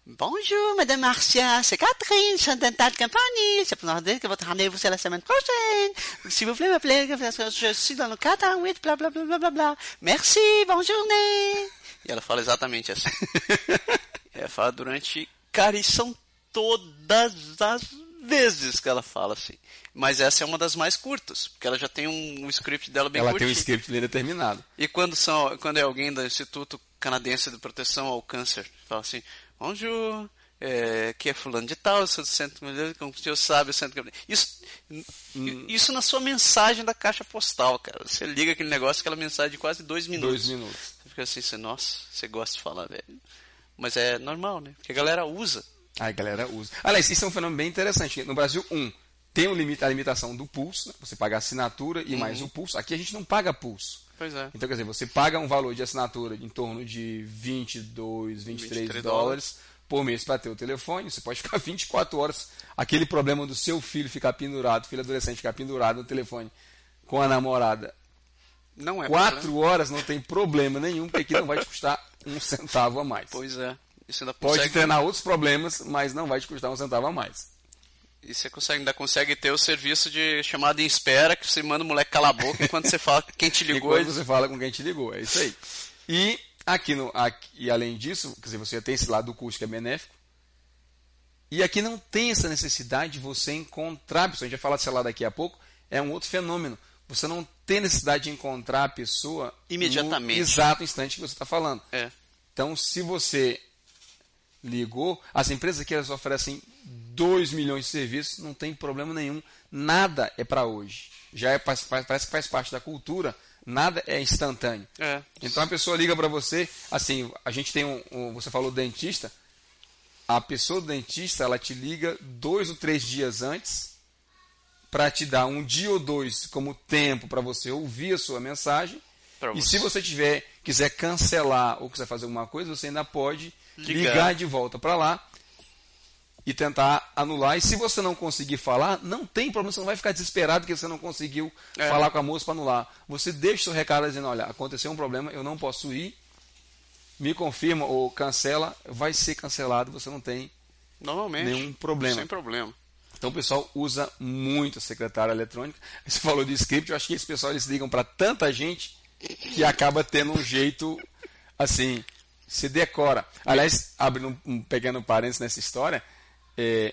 Bonjour, Madame Marcia, c'est Catherine, Dental Company. C'est pour vous dire que votre rendez-vous c'est la semaine prochaine. S'il vous plaît, m'appeler, je suis dans le 418, bla bla bla bla bla bla. Merci, bonne journée. E ela fala exatamente assim. ela fala durante. Cara, e são todas as vezes que ela fala assim. Mas essa é uma das mais curtas, porque ela já tem um, um script dela bem
ela
curtinho.
Ela tem um script bem determinado.
E quando, são, quando é alguém do Instituto Canadense de Proteção ao Câncer, fala assim, bonjour, é, que é fulano de tal, sou do centro, como o senhor sabe, o centro... Isso, hum. isso na sua mensagem da caixa postal, cara. Você liga aquele negócio, aquela mensagem de quase dois minutos.
Dois minutos.
Você fica assim, você, nossa, você gosta de falar, velho. Mas é normal, né? Porque a galera usa.
A galera usa. Aliás, isso é um fenômeno bem interessante. No Brasil, um, tem um limite, a limitação do pulso, né? você paga a assinatura e uhum. mais o pulso. Aqui a gente não paga pulso.
Pois é.
Então, quer dizer, você paga um valor de assinatura em torno de 22, 23, 23 dólares por mês para ter o telefone. Você pode ficar 24 horas. Aquele problema do seu filho ficar pendurado, filho adolescente ficar pendurado no telefone com a namorada.
Não é
Quatro problema. horas não tem problema nenhum, porque aqui não vai te custar um centavo a mais.
Pois é.
Consegue... Pode treinar outros problemas, mas não vai te custar um centavo a mais.
E você consegue, ainda consegue ter o serviço de chamada em espera, que você manda o moleque calar a boca enquanto você fala com quem te ligou.
Enquanto você fala com quem te ligou, é isso aí. E aqui, no, aqui e além disso, quer dizer, você tem esse lado do custo que é benéfico. E aqui não tem essa necessidade de você encontrar a pessoa. A gente vai falar desse lado daqui a pouco. É um outro fenômeno. Você não tem necessidade de encontrar a pessoa
imediatamente.
no exato instante que você está falando.
É.
Então, se você ligou, as empresas aqui elas oferecem 2 milhões de serviços, não tem problema nenhum, nada é para hoje. Já é, parece que faz parte da cultura, nada é instantâneo.
É.
Então a pessoa liga para você, assim, a gente tem um, um, você falou dentista, a pessoa do dentista, ela te liga dois ou três dias antes para te dar um dia ou dois como tempo para você ouvir a sua mensagem. Pra e você. se você tiver quiser cancelar ou quiser fazer alguma coisa, você ainda pode ligar, ligar de volta para lá e tentar anular. E se você não conseguir falar, não tem problema, você não vai ficar desesperado que você não conseguiu é. falar com a moça para anular. Você deixa o seu recado dizendo: olha, aconteceu um problema, eu não posso ir, me confirma ou cancela, vai ser cancelado, você não tem
Normalmente,
nenhum problema.
Sem problema.
Então o pessoal usa muito a secretária eletrônica. Você falou de script, eu acho que esse pessoal eles ligam para tanta gente que acaba tendo um jeito assim se decora. Aliás, abrindo um, um pequeno parênteses nessa história, é,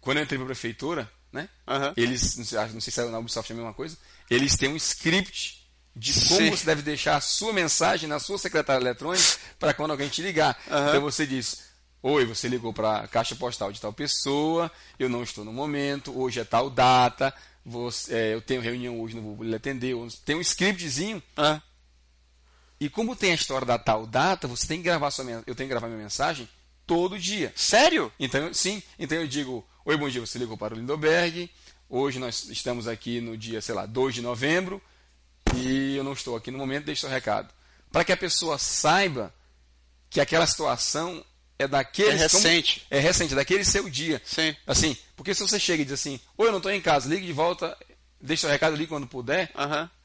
quando eu entrei para a prefeitura, né,
uhum.
eles, não sei, não sei se é na Ubisoft é a mesma coisa, eles têm um script de como Sim. você deve deixar a sua mensagem na sua secretária eletrônica para quando alguém te ligar. Uhum. Então você diz: Oi, você ligou para a caixa postal de tal pessoa, eu não estou no momento, hoje é tal data, você, é, eu tenho reunião hoje, não vou lhe atender. Tem um scriptzinho.
Uhum.
E como tem a história da tal data, você tem que gravar sua eu tenho que gravar minha mensagem todo dia.
Sério?
Então, sim. Então eu digo: Oi, bom dia, você ligou para o Lindoberg. Hoje nós estamos aqui no dia, sei lá, 2 de novembro. E eu não estou aqui no momento, deixe seu recado. Para que a pessoa saiba que aquela situação é daquele. É
recente.
Como, é recente, daquele seu dia.
Sim.
Assim, porque se você chega e diz assim: Oi, eu não estou em casa, ligue de volta, deixe seu recado ali quando puder.
Aham. Uhum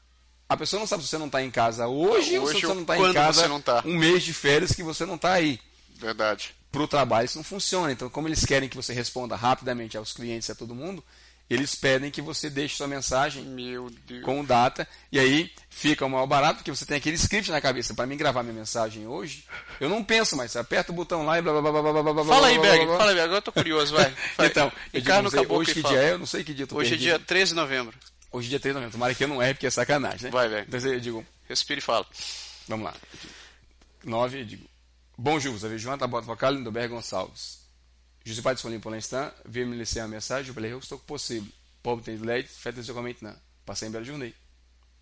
a pessoa não sabe se você não está em casa hoje, hoje ou se você não está em casa
tá.
um mês de férias que você não está aí.
Verdade.
Para o trabalho isso não funciona. Então, como eles querem que você responda rapidamente aos clientes e a todo mundo, eles pedem que você deixe sua mensagem com data. E aí fica o maior barato, porque você tem aquele script na cabeça. Para mim gravar minha mensagem hoje, eu não penso mais. Você aperta o botão lá e blá blá blá blá blá blá
Fala aí, Berg. Fala aí, agora eu tô curioso, vai. vai.
Então, eu digo, não sei, hoje que dia é? Eu não sei que dia
Hoje
perdido.
é dia 13 de novembro.
Hoje é dia 3 de novembro. Tomara que eu não erre, porque é sacanagem, né?
Vai, velho.
Então eu digo.
Respire e fala.
Vamos lá. 9, eu digo. Vous avez joint à boîte vocale Lindoberg Gonçalves. Pas disponible pour l'instant. Veuillez me laisser un message. Je vais estou possível. Pobre tem LED, faites des commentaires. Passei em bela journée.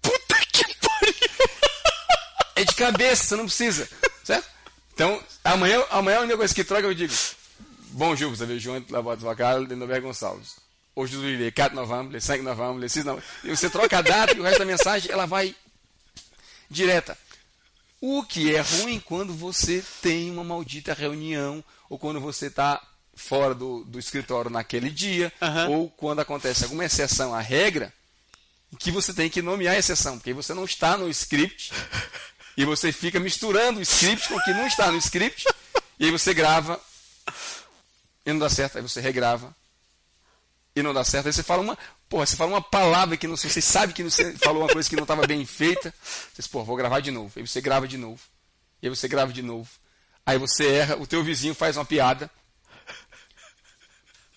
Puta que pariu!
de cabeça, você não precisa. Certo? Então, amanhã, amanhã a única coisa que troca eu digo. Bom joint la voix vocale de Norbert Gonçalves. Hoje le 4 de novembro, le 5 de novembro, le 6 de novembro. E você troca a data e o resto da mensagem ela vai direta. O que é ruim quando você tem uma maldita reunião ou quando você está fora do, do escritório naquele dia
Aham.
ou quando acontece alguma exceção à regra que você tem que nomear a exceção, porque você não está no script e você fica misturando o script com o que não está no script e aí você grava e não dá certo, aí você regrava e não dá certo, aí você fala uma, porra, você fala uma palavra que não, você sabe que você falou uma coisa que não estava bem feita, você diz, pô, vou gravar de novo, aí você grava de novo, e aí você grava de novo, aí você erra, o teu vizinho faz uma piada,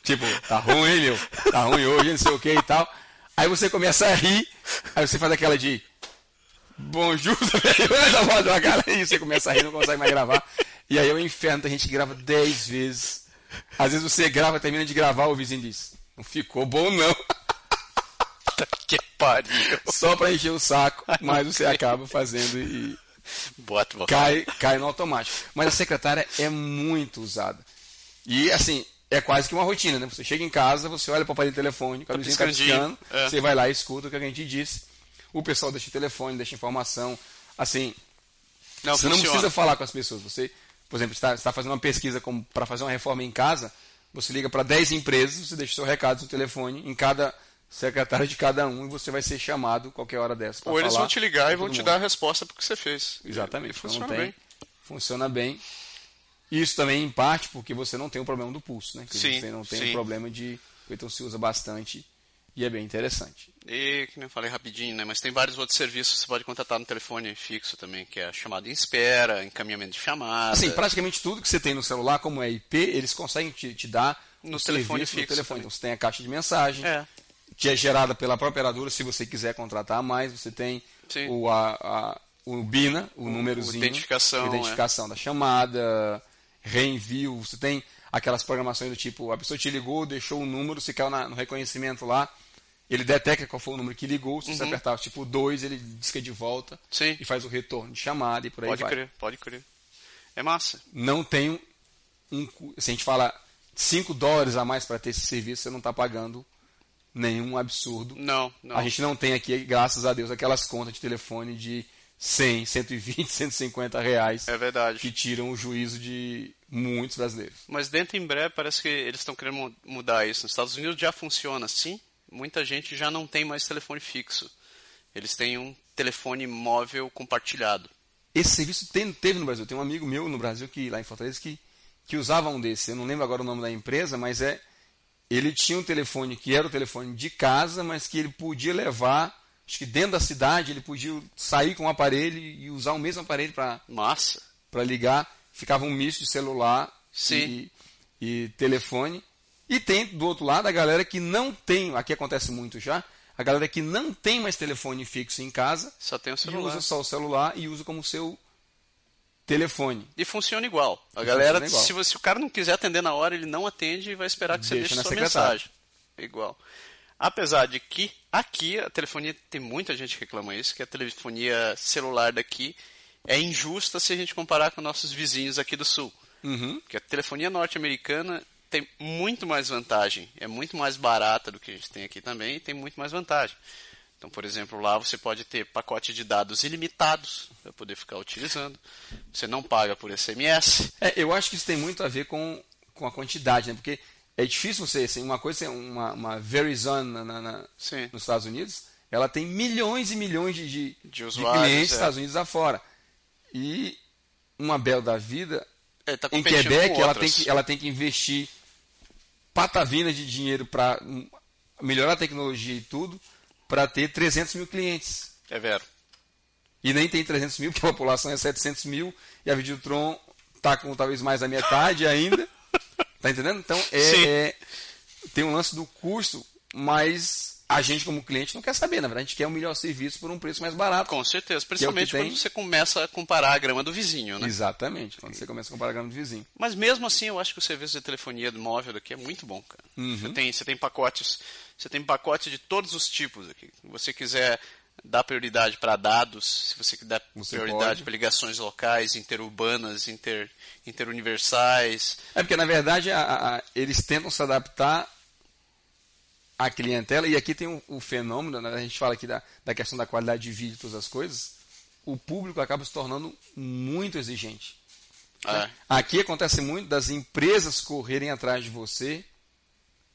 tipo, tá ruim, hein, meu, tá ruim hoje, não sei o que e tal, aí você começa a rir, aí você faz aquela de, bonjour, da da cara, você começa a rir, não consegue mais gravar, e aí é o inferno, tem gente grava 10 vezes, às vezes você grava, termina de gravar, o vizinho diz, não ficou bom não.
Que pariu.
Só para encher o saco, mas você acaba fazendo e
Bota vocal.
cai, cai no automático. Mas a secretária é muito usada. E assim, é quase que uma rotina, né? Você chega em casa, você olha para o aparelho telefônico, a luzinha tá
piscandinho,
piscando,
é.
você vai lá e escuta o que a gente disse. O pessoal deixa o telefone, deixa informação. Assim,
Não,
você não
funciona.
precisa falar com as pessoas. Você, por exemplo, está, está fazendo uma pesquisa para fazer uma reforma em casa, você liga para 10 empresas, você deixa o seu recado no telefone em cada secretária de cada um e você vai ser chamado qualquer hora dessa.
Ou eles vão te ligar e vão te dar a resposta pro que você fez.
Exatamente.
E
então
funciona
não tem-
bem.
Funciona bem. Isso também, em parte, porque você não tem o problema do pulso, né? Que
Sim,
você não tem
sim.
o problema de. Então se usa bastante e é bem interessante.
E, nem eu falei rapidinho, né? Mas tem vários outros serviços que você pode contratar no telefone fixo também, que é chamada em espera, encaminhamento de chamada.
Assim, praticamente tudo que você tem no celular, como é IP, eles conseguem te, te dar
No
o
telefone
serviço no
fixo
telefone. Então você tem a caixa de mensagem,
É.
que é gerada pela própria operadora, se você quiser contratar mais, você tem
Sim.
o, a, a- o BINA, o, númerozinho,
identificação, é.
identificação da chamada, reenvio, você tem aquelas programações do tipo, a pessoa te ligou, deixou o número, se caiu na- no reconhecimento lá, ele detecta qual foi o número que ligou, se você apertar tipo 2, ele disca de volta
Uhum. Sim.
e faz o retorno de chamada e por aí
Pode
vai.
crer, pode crer. É massa.
Não tem um, um se a gente fala 5 dólares a mais para ter esse serviço, você não está pagando nenhum absurdo.
Não, não.
A gente não tem aqui, graças a Deus, aquelas contas de telefone de 100, 120, 150 reais
É verdade.
que tiram o juízo de muitos brasileiros.
Mas dentro em breve parece que eles estão querendo mu- mudar isso. Nos Estados Unidos já funciona assim. Muita gente já não tem mais telefone fixo. Eles têm um telefone móvel compartilhado.
Esse serviço tem- teve no Brasil. Tem um amigo meu no Brasil, que lá em Fortaleza, que, que usava um desse. Eu não lembro agora o nome da empresa, mas é. Ele tinha um telefone que era o telefone de casa, mas que ele podia levar, acho que dentro da cidade, ele podia sair com o aparelho e usar o mesmo aparelho para
Massa.
para ligar, ficava um misto de celular
Sim.
E, e telefone. E tem do outro lado a galera que não tem, aqui acontece muito já, a galera que não tem mais telefone fixo em casa
Só tem o
e
celular.
usa só o celular e usa como seu telefone.
E funciona igual. A
E
galera,
igual.
se, você, se o cara não quiser atender na hora, ele não atende e vai esperar que você deixe sua
secretária.
mensagem. Igual. Apesar de que aqui a telefonia, tem muita gente que reclama isso, que a telefonia celular daqui é injusta se a gente comparar com nossos vizinhos aqui do sul.
Uhum.
Porque a telefonia norte-americana tem muito mais vantagem, é muito mais barata do que a gente tem aqui também e tem muito mais vantagem. Então, por exemplo, lá você pode ter pacote de dados ilimitados para poder ficar utilizando. Você não paga por SMS.
É, eu acho que isso tem muito a ver com, com a quantidade, né? Porque é difícil você, assim, uma coisa, é uma, uma Verizon na, na- nos Estados Unidos, ela tem milhões e milhões de, de,
De usuários,
clientes
é.
nos Estados Unidos afora. E uma Bel da vida,
É, tá
em Quebec, ela tem, que, ela tem que investir patavina de dinheiro para melhorar a tecnologia e tudo, para ter 300 mil clientes.
É vero.
E nem tem 300 mil, porque a população é 700 mil, e a Videotron está com talvez mais da metade ainda. Tá entendendo? Então, é, é- tem um lance do custo, mas a gente, como cliente, não quer saber. Na verdade, a gente quer um melhor serviço por um preço mais barato.
Com certeza.
é
Principalmente
tem.
quando você começa a comparar a grama do vizinho, né?
Exatamente, quando você começa a comparar grama do vizinho.
Mas mesmo assim, eu acho que o serviço de telefonia do móvel daqui é muito bom, cara.
Uhum.
Você, tem, você tem pacotes, você tem pacote de todos os tipos aqui. Se você quiser dá prioridade para dados, se você dá você prioridade para ligações locais, interurbanas, inter, interuniversais.
É porque, na verdade, a, a, eles tentam se adaptar à clientela, e aqui tem o, fenômeno, né? a gente fala aqui da, da questão da qualidade de vídeo e todas as coisas, o público acaba se tornando muito exigente. É. Aqui acontece muito das empresas correrem atrás de você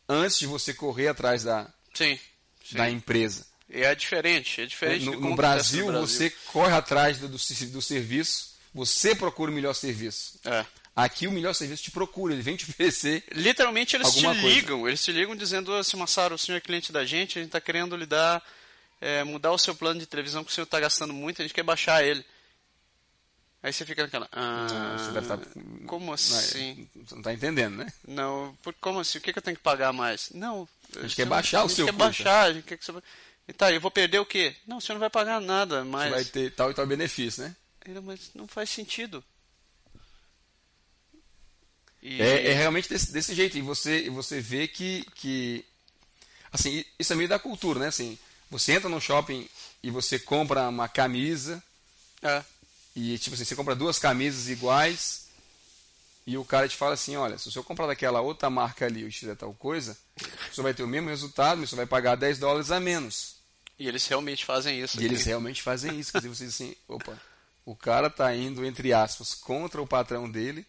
antes de você correr atrás da,
sim, sim.
da empresa.
E é diferente, é diferente.
No, no Brasil, no Brasil, você corre atrás do, do, do, serviço, você procura o melhor serviço.
É.
Aqui o melhor serviço te procura, ele vem te oferecer.
Literalmente eles te
coisa.
ligam, eles te ligam dizendo assim, Massaro, o senhor é cliente da gente, a gente está querendo lhe dar, é, mudar o seu plano de televisão que o senhor está gastando muito, a gente quer baixar ele. Aí você fica naquela. Ah, você deve estar... Tá como assim?
Você não está entendendo, né?
Não, por, como assim? O que, que eu tenho que pagar mais? Não.
A gente quer baixar o seu
A gente quer baixar, a gente quer que você. E tá, eu vou perder o quê? Não, você não vai pagar nada, mas.
Você vai ter tal e tal benefício, né?
Mas não faz sentido.
E... É, é, realmente desse, desse jeito. E você, você vê que, que. Assim, isso é meio da cultura, né? Assim, você entra no shopping e você compra uma camisa.
É.
E, tipo assim, você compra duas camisas iguais. E o cara te fala assim: olha, se o senhor comprar daquela outra marca ali, o X é tal coisa, você vai ter o mesmo resultado, mas você vai pagar 10 dólares a menos.
E eles realmente fazem isso.
E aqui. eles realmente fazem isso. Quer dizer, você diz assim: opa, o cara está indo, entre aspas, contra o patrão dele,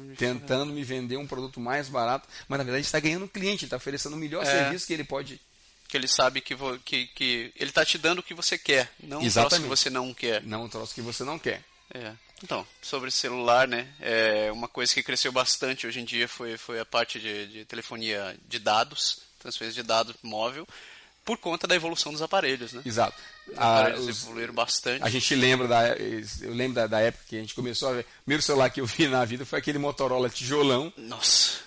me tentando falar. me vender um produto mais barato, mas na verdade está ganhando cliente, está oferecendo o melhor é. serviço que ele pode.
Que ele sabe que, que, que ele está te dando o que você quer, não Exatamente. o troço que você não quer.
Não o troço que você não quer.
É. Então, sobre celular, né? É uma coisa que cresceu bastante hoje em dia foi, foi a parte de, de telefonia de dados, transferência de dados móvel, por conta da evolução dos aparelhos, né?
Exato.
Os aparelhos ah, os, evoluíram bastante.
A gente lembra da, eu lembro da, da, época que a gente começou a ver. O primeiro celular que eu vi na vida foi aquele Motorola tijolão.
Nossa.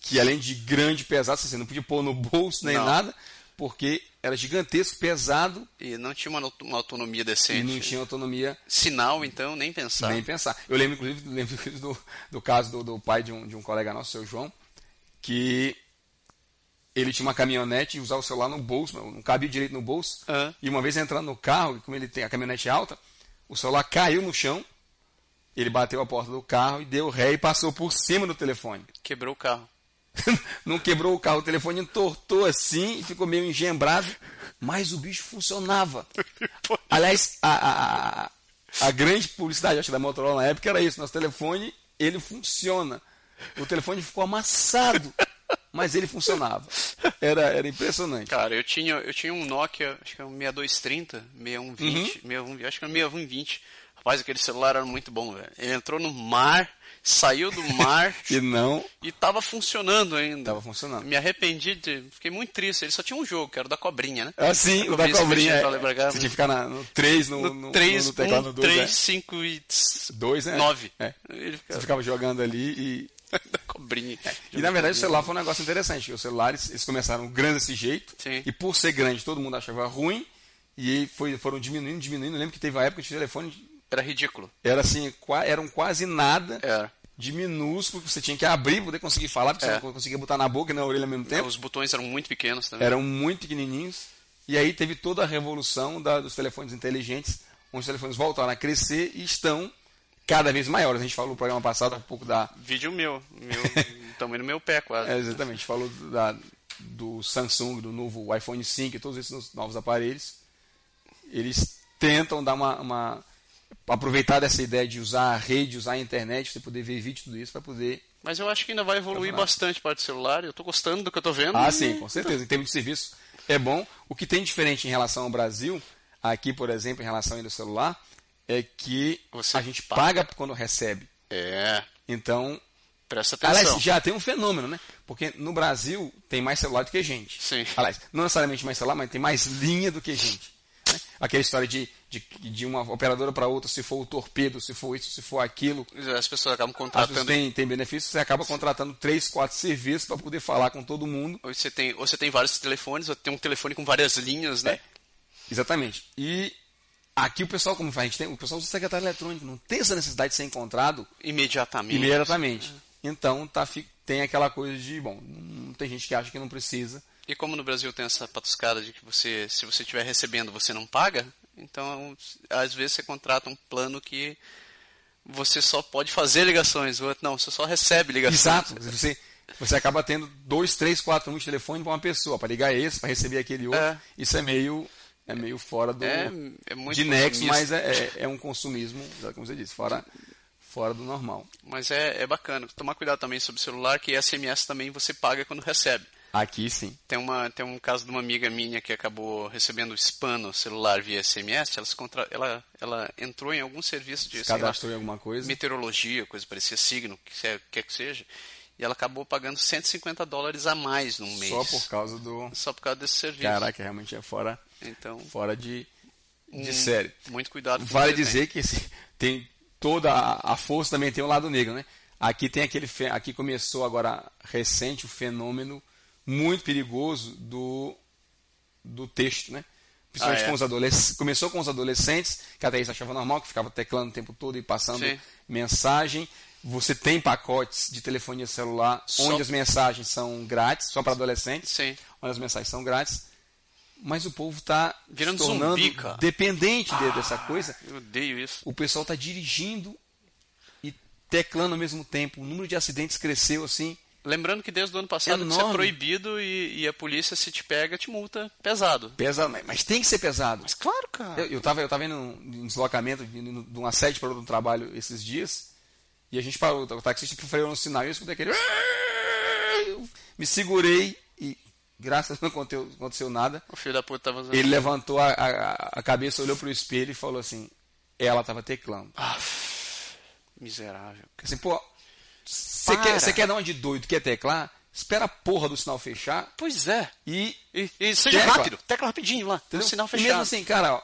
Que além de grande, pesado, você não podia pôr no bolso nem não. nada porque era gigantesco, pesado.
E não tinha uma, uma autonomia decente.
E não tinha autonomia.
Sinal, então, nem pensar.
Nem pensar. Eu lembro, inclusive, lembro do, do caso do, do pai de um, de um colega nosso, seu João, que ele tinha uma caminhonete e usava o celular no bolso, não cabia direito no bolso.
Uhum.
E uma vez entrando no carro, como ele tem a caminhonete alta, o celular caiu no chão. Ele bateu a porta do carro e deu ré e passou por cima do telefone.
Quebrou o carro.
não quebrou o carro, o telefone entortou assim e ficou meio engembrado, mas o bicho funcionava. Aliás, a, a, a grande publicidade acho, da Motorola na época era isso: nosso telefone ele funciona. O telefone ficou amassado, mas ele funcionava. Era, era impressionante.
Cara, eu tinha, eu tinha um Nokia, acho que é um 6230, 6120, uhum. 61, acho que é um 6120. Rapaz, aquele celular era muito bom, velho. Ele entrou no mar saiu do mar
e não
e tava funcionando ainda.
Tava funcionando.
Me arrependi de, fiquei muito triste. Ele só tinha um jogo, que era o da cobrinha, né?
Ah, sim, o da cobrinha. É, você tinha que ficar na, no 3, no,
no, 3, no, no teclado 2, 3, 5 e
2, né?
9.
É. Ficava... Você ficava jogando ali e
cobrinha.
É. E na verdade o celular foi um negócio interessante. Os celulares eles começaram grande desse jeito
Sim.
e por ser grande todo mundo achava ruim e foi, foram diminuindo, diminuindo. Eu lembro que teve uma época que o telefone
era ridículo.
Era assim, eram quase nada.
Era
de minúsculo, que você tinha que abrir para poder conseguir falar, porque é. você não conseguia botar na boca e na orelha ao mesmo tempo.
Os botões eram muito pequenos também.
Eram muito pequenininhos. E aí teve toda a revolução da, dos telefones inteligentes, onde os telefones voltaram a crescer e estão cada vez maiores. A gente falou no programa passado um pouco da.
Vídeo meu, meu tamanho no meu pé quase.
É, exatamente, a gente falou da, do Samsung, do novo iPhone 5 e todos esses novos aparelhos. Eles tentam dar uma, uma aproveitar dessa ideia de usar a rede, usar a internet, você poder ver vídeo tudo isso para poder.
Mas eu acho que ainda vai evoluir bastante parte do celular. Eu estou gostando do que eu estou vendo.
Ah, sim, com certeza. Em termos de serviço é bom. O que tem diferente em relação ao Brasil, aqui, por exemplo, em relação ao celular, é que
você
a gente paga quando recebe.
É.
Então.
Presta atenção.
Aliás, já tem um fenômeno, né? Porque no Brasil tem mais celular do que gente.
Sim.
Aliás, não necessariamente mais celular, mas tem mais linha do que gente. Né? Aquela história de, de, de uma operadora para outra, se for o torpedo, se for isso, se for aquilo.
As pessoas acabam contratando.
Tem, tem benefício, você acaba contratando três, quatro serviços para poder falar com todo mundo.
Ou você tem, ou você tem vários telefones, ou tem um telefone com várias linhas, né? É,
exatamente. E aqui o pessoal, como faz? A gente tem, o pessoal usa secretário eletrônico, não tem essa necessidade de ser encontrado
imediatamente.
Imediatamente. É. Então tá, tem aquela coisa de, bom, não tem gente que acha que não precisa
e como no Brasil tem essa patuscada de que você, se você estiver recebendo, você não paga, Então, às vezes você contrata um plano que você só pode fazer ligações, o outro não, você só recebe ligações.
Exato. Você, você acaba tendo dois, três, quatro números de telefone para uma pessoa, para ligar esse, para receber aquele outro. É. Isso é meio, é meio fora do
é, é
de nexo, mas é, é, é, um consumismo, como você disse, fora, fora do normal.
Mas é, é bacana. Tomar cuidado também sobre o celular, que SMS também você paga quando recebe.
Aqui sim.
Tem, uma, tem um caso de uma amiga minha que acabou recebendo spam no celular via SMS. Ela, contra... ela, ela entrou em algum serviço de.
Cadastrou lá, em alguma coisa?
Meteorologia, coisa parecia signo, que quer que seja. E ela acabou pagando 150 dólares a mais num mês.
Só por causa do.
Só por causa desse serviço.
Caraca, realmente é fora, então, fora de, de um, série.
Muito cuidado
com Vale dizer tem. que esse, tem toda a, a força também tem o um lado negro, né? Aqui tem aquele. Aqui começou agora recente o fenômeno muito perigoso do, do texto, né? Principalmente ah, é. com os adolescentes. Começou com os adolescentes, que até isso achava normal, que ficava teclando o tempo todo e passando Sim. mensagem. Você tem pacotes de telefonia celular só... onde as mensagens são grátis, só para adolescentes,
Sim.
onde as mensagens são grátis. Mas o povo está
virando
tornando
zumbi, cara.
dependente ah, dessa coisa.
Eu odeio isso.
O pessoal está dirigindo e teclando ao mesmo tempo. O número de acidentes cresceu assim
Lembrando que desde o ano passado isso é proibido e, e, a polícia, se te pega, te multa pesado.
Pesado, mas tem que ser pesado.
Mas claro, cara.
Eu, eu, tava, eu tava indo um deslocamento, de uma sede para o trabalho esses dias, e a gente parou, o taxista freou no sinal e eu escutei aquele. Eu me segurei graças a Deus, não aconteceu, aconteceu nada.
O filho da puta tava
Ele levantou a, a, a cabeça, olhou pro espelho e falou assim: ela tava teclando.
Ah, miserável.
Assim, pô, você quer, quer dar uma de doido, quer teclar? Espera a porra do sinal fechar.
Pois é.
E,
e, e seja tecla. rápido. Tecla rapidinho lá. Entendeu? O sinal fechado.
E mesmo assim, cara, ó,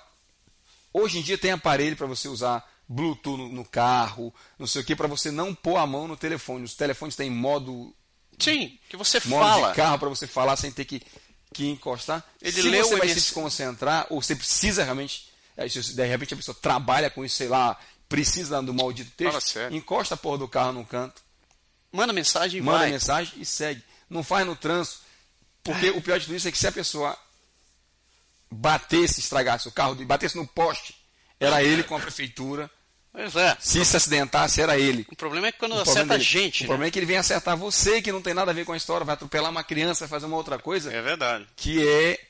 hoje em dia tem aparelho para você usar Bluetooth no, no, carro, não sei o que, para você não pôr a mão no telefone. Os telefones têm modo.
Sim, que você
modo
fala.
de carro para você falar sem ter que, que encostar. Ele se você vai se concentrar, ou você precisa realmente. É, de repente a pessoa trabalha com isso, sei lá, precisa do maldito texto, encosta a porra do carro no canto
Manda mensagem e
Manda
vai.
mensagem e segue. Não faz no trânsito. Porque o pior de tudo isso é que se a pessoa batesse, estragasse o carro, batesse no poste, era ele com a prefeitura.
Pois é.
Se se acidentasse, era ele.
O problema é que quando o acerta a gente.
O
né?
problema é que ele vem acertar você, que não tem nada a ver com a história, vai atropelar uma criança, vai fazer uma outra coisa.
É verdade.
Que é.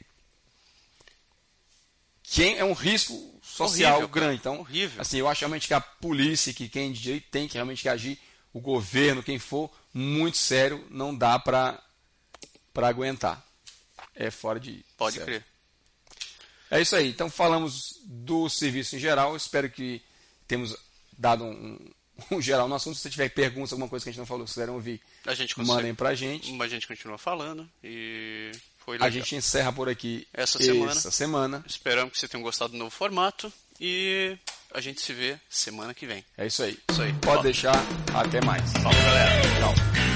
Que é um risco social
horrível,
grande. Então,
horrível.
assim, eu acho realmente que a polícia, que quem de direito tem que realmente agir o governo, quem for, muito sério, não dá para aguentar. É fora de.
Pode sério. crer.
É isso aí. Então falamos do serviço em geral. Espero que temos dado um, um geral no assunto. Se você tiver perguntas, alguma coisa que a gente não falou, se quiserem ouvir,
a gente
consegue, mandem pra gente.
A gente continua falando e foi
legal. A gente encerra por aqui
essa semana.
Essa semana.
Esperamos que você tenha gostado do novo formato e a gente se vê semana que vem.
É isso aí.
Isso aí.
Pode deixar. Até mais.
Falou, galera.
Tchau.